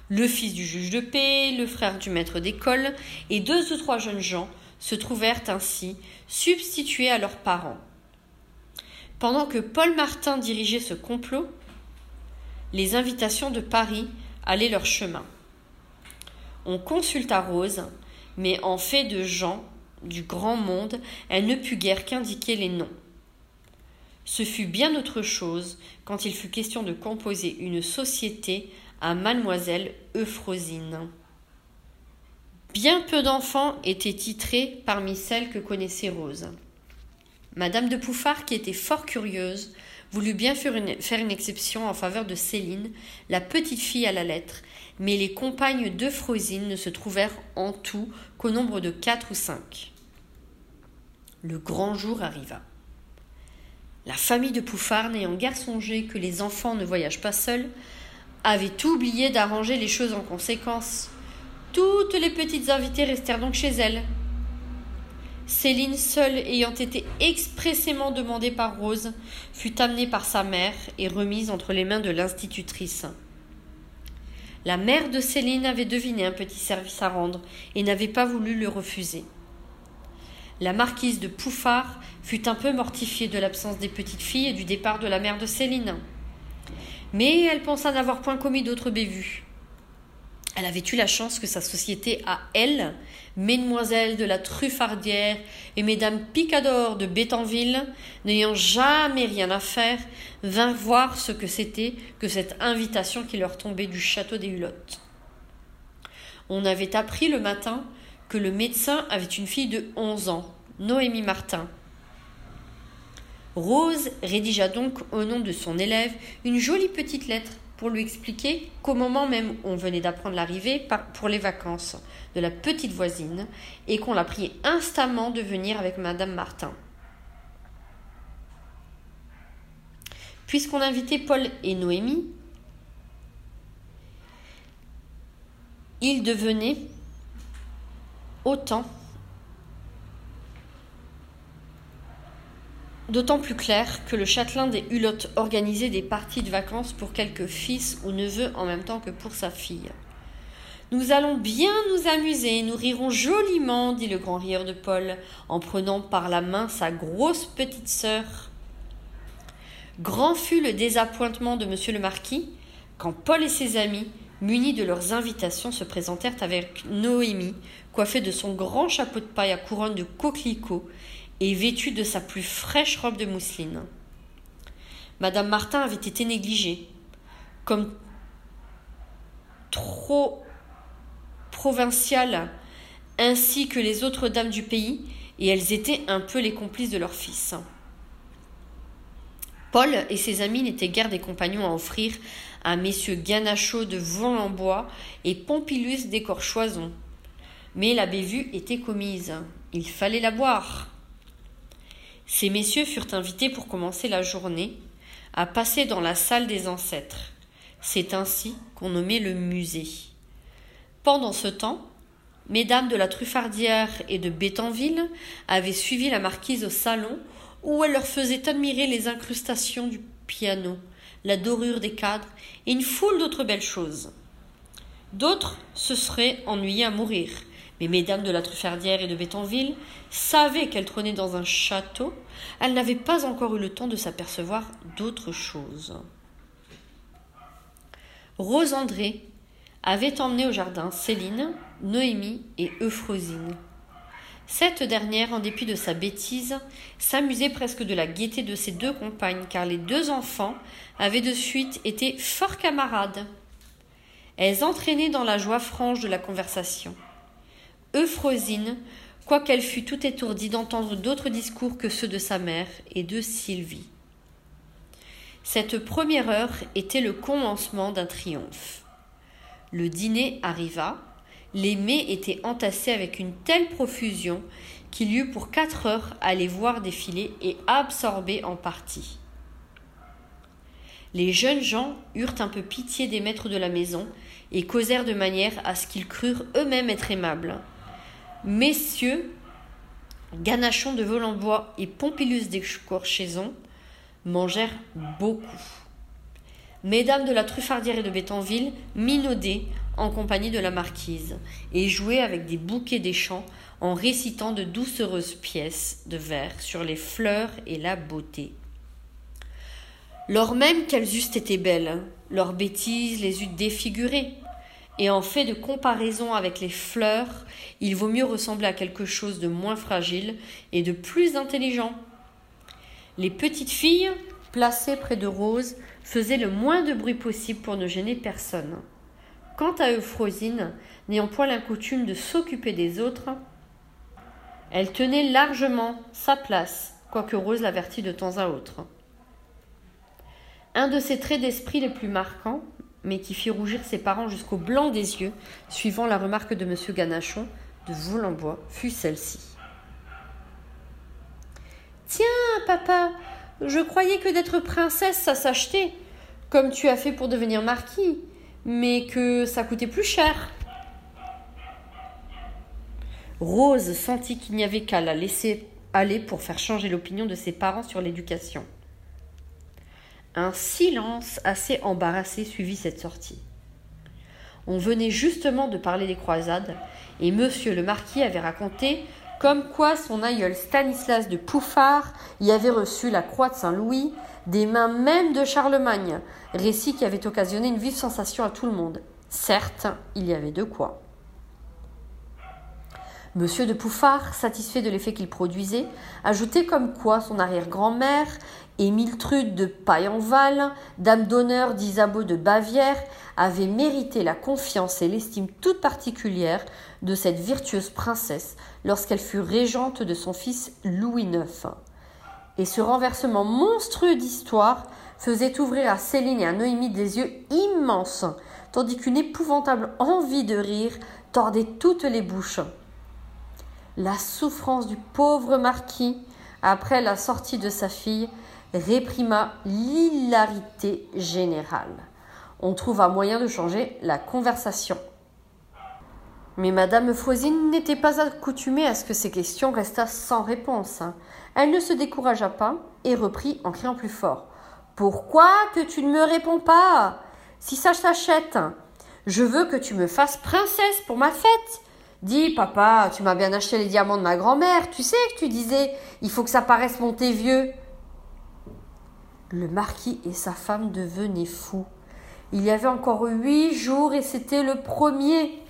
Le fils du juge de paix, le frère du maître d'école et deux ou trois jeunes gens se trouvèrent ainsi substitués à leurs parents. Pendant que Paul Martin dirigeait ce complot, les invitations de Paris allaient leur chemin. On consulta Rose, mais en fait de gens du grand monde, elle ne put guère qu'indiquer les noms. Ce fut bien autre chose quand il fut question de composer une société à mademoiselle Euphrosine. Bien peu d'enfants étaient titrés parmi celles que connaissait Rose. Madame de Pouffard, qui était fort curieuse, voulut bien faire une, exception en faveur de Céline, la petite fille à la lettre, mais les compagnes d'Euphrosine ne se trouvèrent en tout qu'au nombre de quatre ou cinq. Le grand jour arriva. La famille de Pouffard, n'ayant guère songé que les enfants ne voyagent pas seuls, avait oublié d'arranger les choses en conséquence. Toutes les petites invitées restèrent donc chez elles. Céline, seule ayant été expressément demandée par Rose, fut amenée par sa mère et remise entre les mains de l'institutrice. La mère de Céline avait deviné un petit service à rendre et n'avait pas voulu le refuser. La marquise de Pouffard fut un peu mortifiée de l'absence des petites filles et du départ de la mère de Céline. Mais elle pensa n'avoir point commis d'autres bévues. Elle avait eu la chance que sa société à elle, mesdemoiselles de la Truffardière et mesdames Picador de Bétanville, n'ayant jamais rien à faire, vinrent voir ce que c'était que cette invitation qui leur tombait du château des Hulottes. On avait appris le matin que le médecin avait une fille de onze ans, Noémie Martin. Rose rédigea donc au nom de son élève une jolie petite lettre pour lui expliquer qu'au moment même on venait d'apprendre l'arrivée pour les vacances de la petite voisine et qu'on la priait instamment de venir avec Madame Martin. Puisqu'on invitait Paul et Noémie, ils devenaient autant D'autant plus clair que le châtelain des Hulottes organisait des parties de vacances pour quelques fils ou neveux en même temps que pour sa fille. Nous allons bien nous amuser, nous rirons joliment, dit le grand rieur de Paul, en prenant par la main sa grosse petite sœur. Grand fut le désappointement de monsieur le marquis quand Paul et ses amis, munis de leurs invitations, se présentèrent avec Noémie, coiffée de son grand chapeau de paille à couronne de coquelicot et vêtue de sa plus fraîche robe de mousseline. Madame Martin avait été négligée, comme trop provinciale, ainsi que les autres dames du pays, et elles étaient un peu les complices de leur fils. Paul et ses amis n'étaient guère des compagnons à offrir à messieurs Ganachot de Volambois et Pompilus d'Écorchoison. Mais la bévue était commise. Il fallait la boire. Ces messieurs furent invités pour commencer la journée à passer dans la salle des ancêtres. C'est ainsi qu'on nommait le musée. Pendant ce temps, mesdames de la Truffardière et de Bétanville avaient suivi la marquise au salon où elle leur faisait admirer les incrustations du piano, la dorure des cadres et une foule d'autres belles choses. D'autres se seraient ennuyées à mourir, mais mesdames de la Truffardière et de Bétanville savaient qu'elles trônaient dans un château, elles n'avaient pas encore eu le temps de s'apercevoir d'autre chose. Rose André avait emmené au jardin Céline, Noémie et Euphrosine. Cette dernière, en dépit de sa bêtise, s'amusait presque de la gaieté de ses deux compagnes, car les deux enfants avaient de suite été fort camarades. Elles entraînaient dans la joie franche de la conversation. Euphrosine, quoiqu'elle fût tout étourdie d'entendre d'autres discours que ceux de sa mère et de Sylvie. Cette première heure était le commencement d'un triomphe. Le dîner arriva, les mets étaient entassés avec une telle profusion qu'il y eut pour quatre heures à les voir défiler et absorber en partie. Les jeunes gens eurent un peu pitié des maîtres de la maison et causèrent de manière à ce qu'ils crurent eux-mêmes être aimables. Messieurs, Ganachon de Volambois et Pompilus d'Escorchaison mangèrent beaucoup. Mesdames de la Truffardière et de Bétanville minaudaient en compagnie de la marquise, et jouaient avec des bouquets des champs en récitant de doucereuses pièces de vers sur les fleurs et la beauté. Lors même qu'elles eussent été belles, leurs bêtises les eût défigurées, et en fait de comparaison avec les fleurs, il vaut mieux ressembler à quelque chose de moins fragile et de plus intelligent. Les petites filles, placées près de Rose, faisaient le moins de bruit possible pour ne gêner personne. Quant à Euphrosine, n'ayant point la de s'occuper des autres, elle tenait largement sa place, quoique Rose l'avertît de temps à autre. Un de ses traits d'esprit les plus marquants, mais qui fit rougir ses parents jusqu'au blanc des yeux, suivant la remarque de M. Ganachon de Voulombois, fut celle-ci. Tiens, papa, je croyais que d'être princesse, ça s'achetait, comme tu as fait pour devenir marquis mais que ça coûtait plus cher. Rose sentit qu'il n'y avait qu'à la laisser aller pour faire changer l'opinion de ses parents sur l'éducation. Un silence assez embarrassé suivit cette sortie. On venait justement de parler des croisades, et monsieur le marquis avait raconté comme quoi son aïeul Stanislas de Pouffard y avait reçu la croix de Saint-Louis des mains même de Charlemagne, récit qui avait occasionné une vive sensation à tout le monde. Certes, il y avait de quoi. Monsieur de Pouffard, satisfait de l'effet qu'il produisait, ajoutait comme quoi son arrière-grand-mère, Émile Trude de Paille-en-Val, dame d'honneur d'Isabeau de Bavière, avait mérité la confiance et l'estime toute particulière de cette virtueuse princesse lorsqu'elle fut régente de son fils Louis IX. Et ce renversement monstrueux d'histoire faisait ouvrir à Céline et à Noémie des yeux immenses, tandis qu'une épouvantable envie de rire tordait toutes les bouches. La souffrance du pauvre marquis, après la sortie de sa fille, réprima l'hilarité générale. On trouva moyen de changer la conversation. Mais Madame Frosine n'était pas accoutumée à ce que ces questions restassent sans réponse. Elle ne se découragea pas et reprit en criant plus fort. Pourquoi que tu ne me réponds pas? Si ça s'achète, je veux que tu me fasses princesse pour ma fête. Dis, papa, tu m'as bien acheté les diamants de ma grand-mère. Tu sais que tu disais, il faut que ça paraisse mon vieux. Le marquis et sa femme devenaient fous. Il y avait encore huit jours et c'était le premier.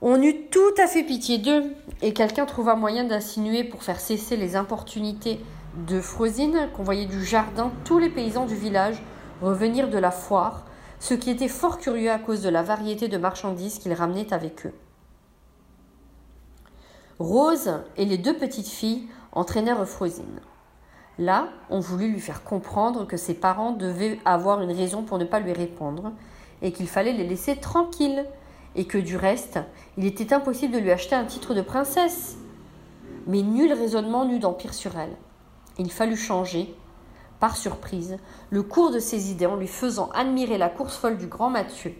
On eut tout à fait pitié d'eux, et quelqu'un trouva moyen d'insinuer pour faire cesser les importunités de qu'on voyait du jardin tous les paysans du village revenir de la foire, ce qui était fort curieux à cause de la variété de marchandises qu'ils ramenaient avec eux. Rose et les deux petites filles entraînèrent Frosine. Là, on voulut lui faire comprendre que ses parents devaient avoir une raison pour ne pas lui répondre, et qu'il fallait les laisser tranquilles, et que du reste, il était impossible de lui acheter un titre de princesse. Mais nul raisonnement n'eut d'empire sur elle. Il fallut changer, par surprise, le cours de ses idées en lui faisant admirer la course folle du grand Mathieu,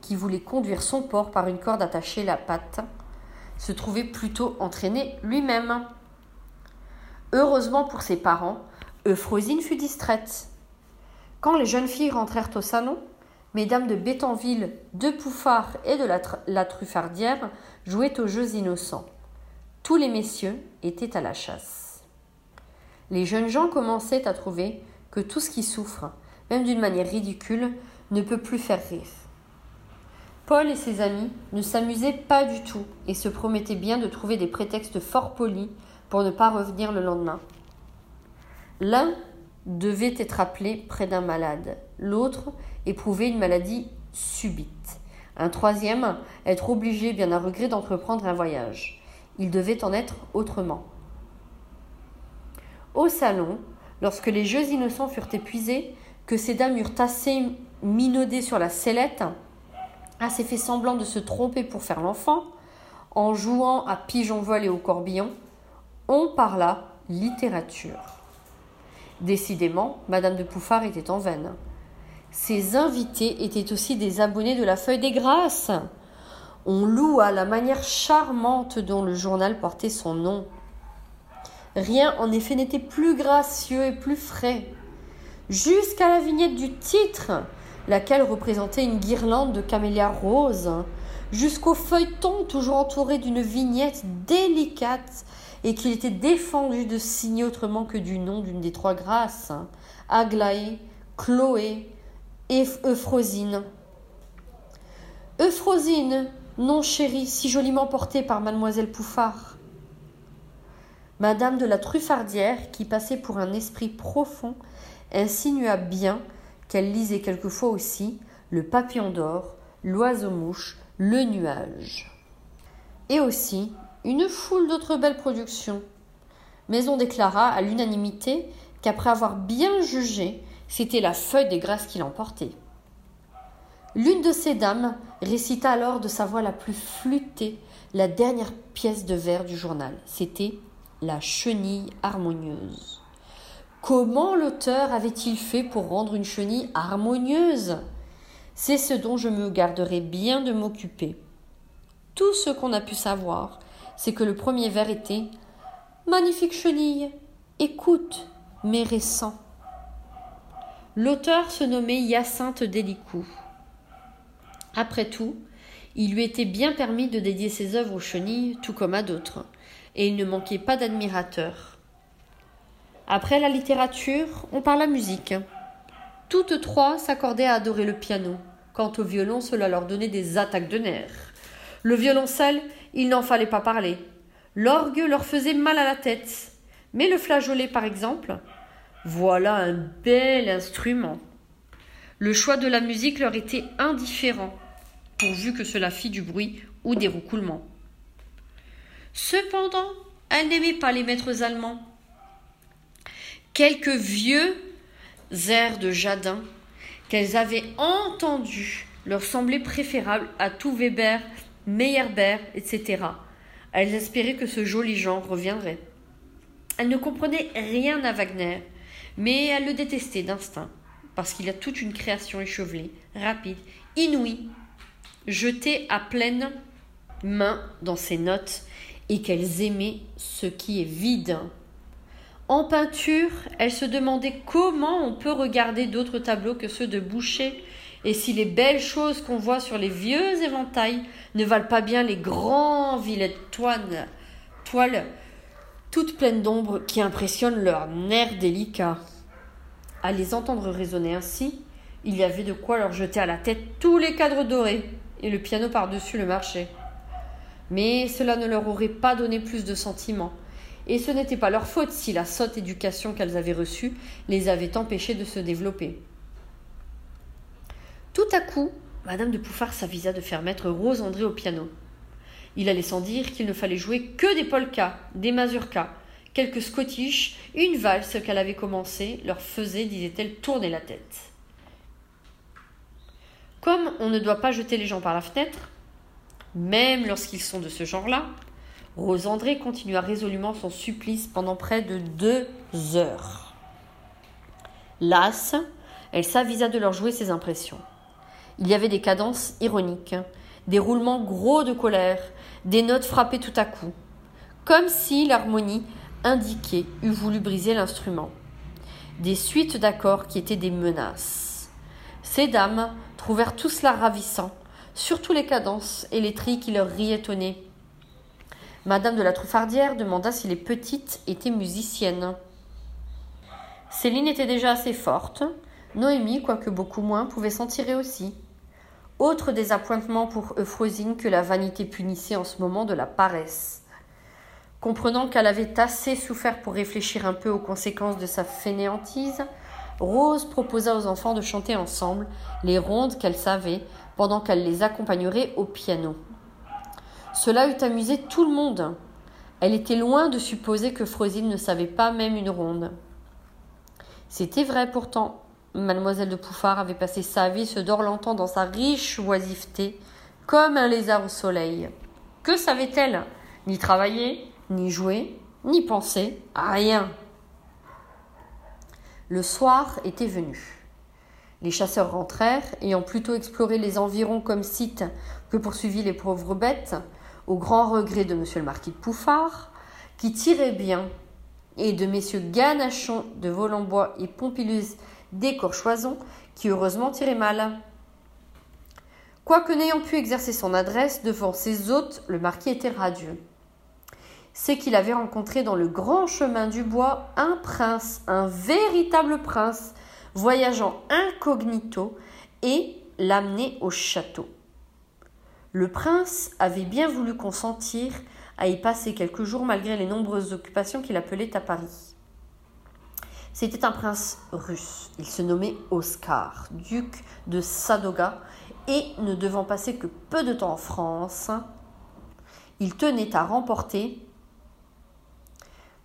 qui voulait conduire son porc par une corde attachée à la patte, se trouvait plutôt entraîné lui-même. Heureusement pour ses parents, Euphrosine fut distraite. Quand les jeunes filles rentrèrent au salon, mesdames de Bétanville, de Pouffard et de la, la Truffardière jouaient aux jeux innocents. Tous les messieurs étaient à la chasse. Les jeunes gens commençaient à trouver que tout ce qui souffre, même d'une manière ridicule, ne peut plus faire rire. Paul et ses amis ne s'amusaient pas du tout et se promettaient bien de trouver des prétextes fort polis pour ne pas revenir le lendemain. L'un devait être appelé près d'un malade, l'autre éprouver une maladie subite, un troisième être obligé bien à regret d'entreprendre un voyage. Il devait en être autrement. Au salon, lorsque les jeux innocents furent épuisés, que ces dames eurent assez minaudé sur la sellette, assez fait semblant de se tromper pour faire l'enfant, en jouant à pigeon-vol et au corbillon, on parla littérature. Décidément, Madame de Pouffard était en veine. Ses invités étaient aussi des abonnés de la Feuille des Grâces. On loua la manière charmante dont le journal portait son nom. Rien en effet n'était plus gracieux et plus frais. Jusqu'à la vignette du titre, laquelle représentait une guirlande de camélias roses, jusqu'au feuilleton toujours entouré d'une vignette délicate et qu'il était défendu de signer autrement que du nom d'une des trois grâces, Aglaé, Chloé et Euphrosine. Euphrosine, nom chéri, si joliment porté par mademoiselle Pouffard. Madame de la Truffardière, qui passait pour un esprit profond, insinua bien qu'elle lisait quelquefois aussi le papillon d'or, l'oiseau-mouche, le nuage. Et aussi une foule d'autres belles productions. Mais on déclara à l'unanimité qu'après avoir bien jugé, c'était la feuille des grâces qui l'emportait. L'une de ces dames récita alors de sa voix la plus flûtée la dernière pièce de vers du journal. C'était La chenille harmonieuse. Comment l'auteur avait-il fait pour rendre une chenille harmonieuse? C'est ce dont je me garderai bien de m'occuper. Tout ce qu'on a pu savoir, c'est que le premier vers était Magnifique chenille, écoute, mes récents. L'auteur se nommait Hyacinthe Delicou. Après tout, il lui était bien permis de dédier ses œuvres aux chenilles, tout comme à d'autres, et il ne manquait pas d'admirateurs. Après la littérature, on parla musique. Toutes trois s'accordaient à adorer le piano. Quant au violon, cela leur donnait des attaques de nerfs. Le violoncelle, il n'en fallait pas parler. L'orgue leur faisait mal à la tête. Mais le flageolet, par exemple, voilà un bel instrument. Le choix de la musique leur était indifférent, pourvu que cela fît du bruit ou des roucoulements. Cependant, elles n'aimaient pas les maîtres allemands. Quelques vieux airs de Jadin qu'elles avaient entendus leur semblaient préférables à tout Weber Meyerbeer, etc. Elles espéraient que ce joli genre reviendrait. Elles ne comprenaient rien à Wagner, mais elles le détestaient d'instinct, parce qu'il a toute une création échevelée, rapide, inouïe, jetée à pleine main dans ses notes, et qu'elles aimaient ce qui est vide. En peinture, elles se demandaient comment on peut regarder d'autres tableaux que ceux de Boucher et si les belles choses qu'on voit sur les vieux éventails ne valent pas bien les grands villettes toiles, toiles toutes pleines d'ombre qui impressionnent leurs nerfs délicats. À les entendre raisonner ainsi, Il y avait de quoi leur jeter à la tête tous les cadres dorés et le piano par-dessus le marché. Mais cela ne leur aurait pas donné plus de sentiments, et ce n'était pas leur faute si la sotte éducation qu'elles avaient reçue les avait empêchées de se développer. Tout à coup, Madame de Pouffard s'avisa de faire mettre Rose André au piano. Il allait sans dire qu'il ne fallait jouer que des polkas, des mazurkas, quelques scottish, une valse qu'elle avait commencée leur faisait, disait-elle, tourner la tête. Comme on ne doit pas jeter les gens par la fenêtre, même lorsqu'ils sont de ce genre-là, Rose André continua résolument son supplice pendant près de deux heures. Lasse, elle s'avisa de leur jouer ses impressions. Il y avait des cadences ironiques, des roulements gros de colère, des notes frappées tout à coup, comme si l'harmonie indiquée eût voulu briser l'instrument. Des suites d'accords qui étaient des menaces. Ces dames trouvèrent tout cela ravissant, surtout les cadences et les trilles qui leur riaient au nez. Madame de la Trouffardière demanda si les petites étaient musiciennes. Céline était déjà assez forte. Noémie, quoique beaucoup moins, pouvait s'en tirer aussi. Autre désappointement pour Euphrosine que la vanité punissait en ce moment de la paresse. Comprenant qu'elle avait assez souffert pour réfléchir un peu aux conséquences de sa fainéantise, Rose proposa aux enfants de chanter ensemble les rondes qu'elle savait pendant qu'elle les accompagnerait au piano. Cela eût amusé tout le monde. Elle était loin de supposer que Frosine ne savait pas même une ronde. C'était vrai pourtant. Mademoiselle de Pouffard avait passé sa vie se dorlantant dans sa riche oisiveté, comme un lézard au soleil. Que savait-elle? Ni travailler, ni jouer, ni penser, rien. Le soir était venu. Les chasseurs rentrèrent, ayant plutôt exploré les environs comme site que poursuivi les pauvres bêtes, au grand regret de monsieur le marquis de Pouffard, qui tirait bien, et de messieurs Ganachon de Volambois et Pompilus d'Écorchoison, qui heureusement tiraient mal. Quoique n'ayant pu exercer son adresse devant ses hôtes, le marquis était radieux c'est qu'il avait rencontré dans le grand chemin du bois un prince, un véritable prince, voyageant incognito et l'amener au château. Le prince avait bien voulu consentir à y passer quelques jours malgré les nombreuses occupations qu'il appelait à Paris. C'était un prince russe. Il se nommait Oscar, duc de Sadoga, et ne devant passer que peu de temps en France, il tenait à remporter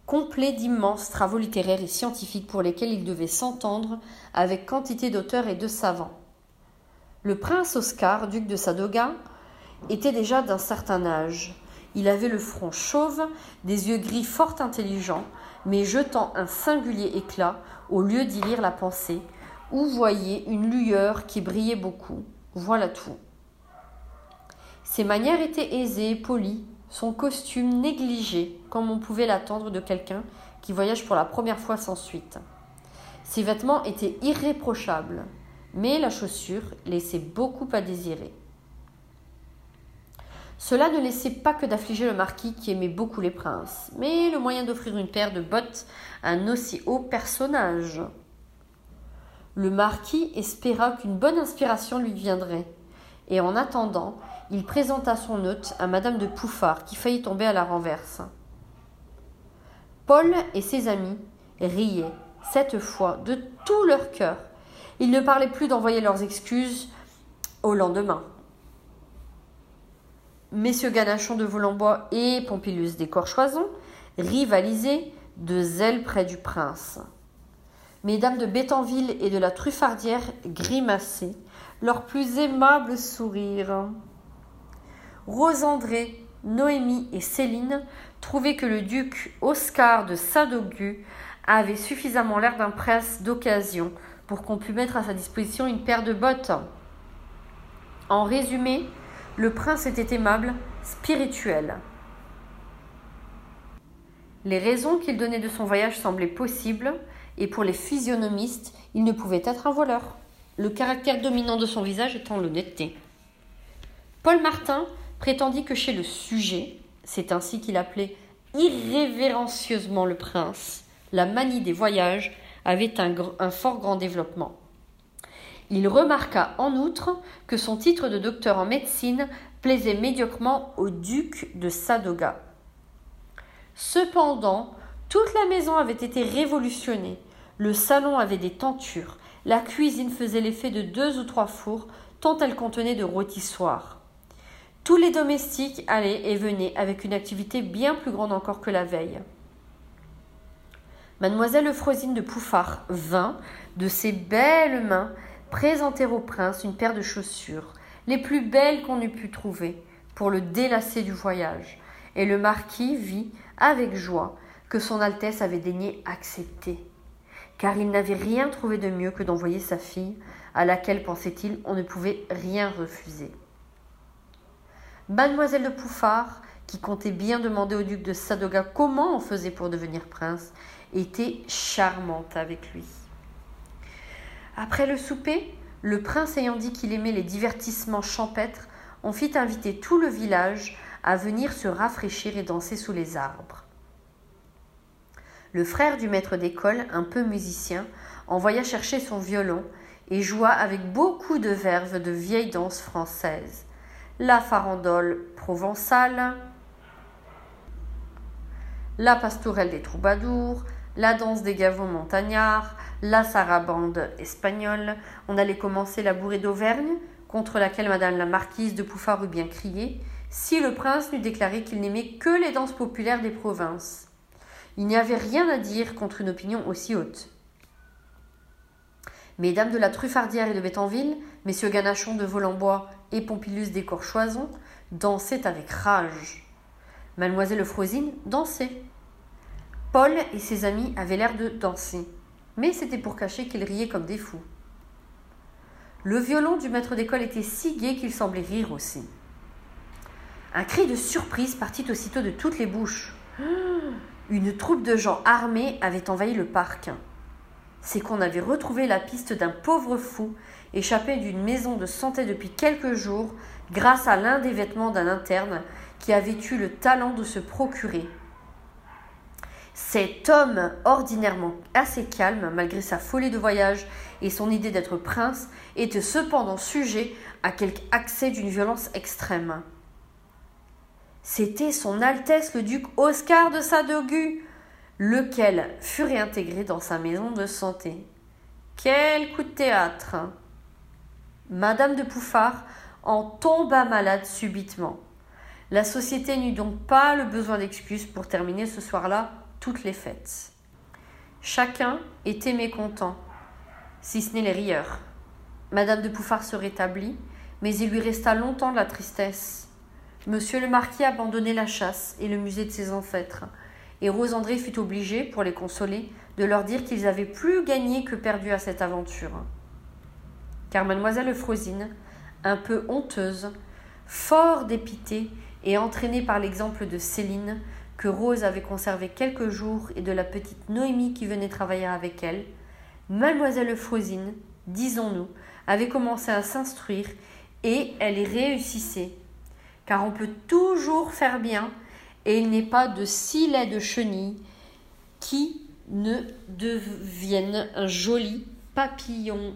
complet d'immenses travaux littéraires et scientifiques pour lesquels il devait s'entendre avec quantité d'auteurs et de savants. Le prince Oscar, duc de Sadoga, était déjà d'un certain âge. Il avait le front chauve, des yeux gris fort intelligents, mais jetant un singulier éclat au lieu d'y lire la pensée, ou voyait une lueur qui brillait beaucoup. Voilà tout. Ses manières étaient aisées, polies, son costume négligé, comme on pouvait l'attendre de quelqu'un qui voyage pour la première fois sans suite. Ses vêtements étaient irréprochables, mais la chaussure laissait beaucoup à désirer. Cela ne laissait pas que d'affliger le marquis qui aimait beaucoup les princes, mais le moyen d'offrir une paire de bottes à un aussi haut personnage. Le marquis espéra qu'une bonne inspiration lui viendrait, et en attendant, il présenta son hôte à Madame de Pouffard, qui faillit tomber à la renverse. Paul et ses amis riaient, cette fois, de tout leur cœur. Ils ne parlaient plus d'envoyer leurs excuses au lendemain. Messieurs Ganachon de Volambois et Pompilus d'Écorchoison rivalisaient de zèle près du prince. Mesdames de Bétanville et de la Truffardière grimaçaient leur plus aimable sourire. Rose André, Noémie et Céline trouvaient que le duc Oscar de Sadogu avait suffisamment l'air d'un prince d'occasion pour qu'on pût mettre à sa disposition une paire de bottes. En résumé, le prince était aimable, spirituel. Les raisons qu'il donnait de son voyage semblaient possibles, et pour les physionomistes, il ne pouvait être un voleur, le caractère dominant de son visage étant l'honnêteté. Paul Martin prétendit que chez le sujet, c'est ainsi qu'il appelait irrévérencieusement le prince, la manie des voyages avait un, un fort grand développement. Il remarqua en outre que son titre de docteur en médecine plaisait médiocrement au duc de Sadoga. Cependant, toute la maison avait été révolutionnée. Le salon avait des tentures. La cuisine faisait l'effet de deux ou trois fours, tant elle contenait de rôtissoirs. Tous les domestiques allaient et venaient avec une activité bien plus grande encore que la veille. Mademoiselle Euphrosine de Pouffard vint, de ses belles mains, présenter au prince une paire de chaussures, les plus belles qu'on eût pu trouver, pour le délasser du voyage, et le marquis vit, avec joie, que son Altesse avait daigné accepter, car il n'avait rien trouvé de mieux que d'envoyer sa fille, à laquelle, pensait-il, on ne pouvait rien refuser. Mademoiselle de Pouffard, qui comptait bien demander au duc de Sadoga comment on faisait pour devenir prince, était charmante avec lui. Après le souper, le prince ayant dit qu'il aimait les divertissements champêtres, on fit inviter tout le village à venir se rafraîchir et danser sous les arbres. Le frère du maître d'école, un peu musicien, envoya chercher son violon et joua avec beaucoup de verve de vieilles danses françaises la farandole provençale, la pastourelle des troubadours, la danse des gavots montagnards, la sarabande espagnole. On allait commencer la bourrée d'Auvergne, contre laquelle madame la marquise de Pouffard eut bien crié, si le prince n'eût déclaré qu'il n'aimait que les danses populaires des provinces. Il n'y avait rien à dire contre une opinion aussi haute. Mesdames de la Truffardière et de Bétanville, messieurs Ganachon de Volambois et Pompilus des Corchoisons dansaient avec rage. Mademoiselle Euphrosine dansait. Paul et ses amis avaient l'air de danser, mais c'était pour cacher qu'ils riaient comme des fous. Le violon du maître d'école était si gai qu'il semblait rire aussi. Un cri de surprise partit aussitôt de toutes les bouches. Une troupe de gens armés avait envahi le parc. C'est qu'on avait retrouvé la piste d'un pauvre fou échappé d'une maison de santé depuis quelques jours grâce à l'un des vêtements d'un interne qui avait eu le talent de se procurer. Cet homme, ordinairement assez calme, malgré sa folie de voyage et son idée d'être prince, était cependant sujet à quelque accès d'une violence extrême. C'était son Altesse le duc Oscar de Sadogu, lequel fut réintégré dans sa maison de santé. Quel coup de théâtre Madame de Pouffard en tomba malade subitement. La société n'eut donc pas le besoin d'excuses pour terminer ce soir-là toutes les fêtes. Chacun était mécontent, si ce n'est les rieurs. Madame de Pouffard se rétablit, mais il lui resta longtemps de la tristesse. Monsieur le marquis abandonnait la chasse et le musée de ses ancêtres, et Rose André fut obligée, pour les consoler, de leur dire qu'ils avaient plus gagné que perdu à cette aventure car mademoiselle Euphrosine, un peu honteuse, fort dépitée et entraînée par l'exemple de Céline, que Rose avait conservé quelques jours, et de la petite Noémie qui venait travailler avec elle, mademoiselle Euphrosine, disons-nous, avait commencé à s'instruire et elle y réussissait. Car on peut toujours faire bien et il n'est pas de si lait de chenille qui ne devienne un joli papillon.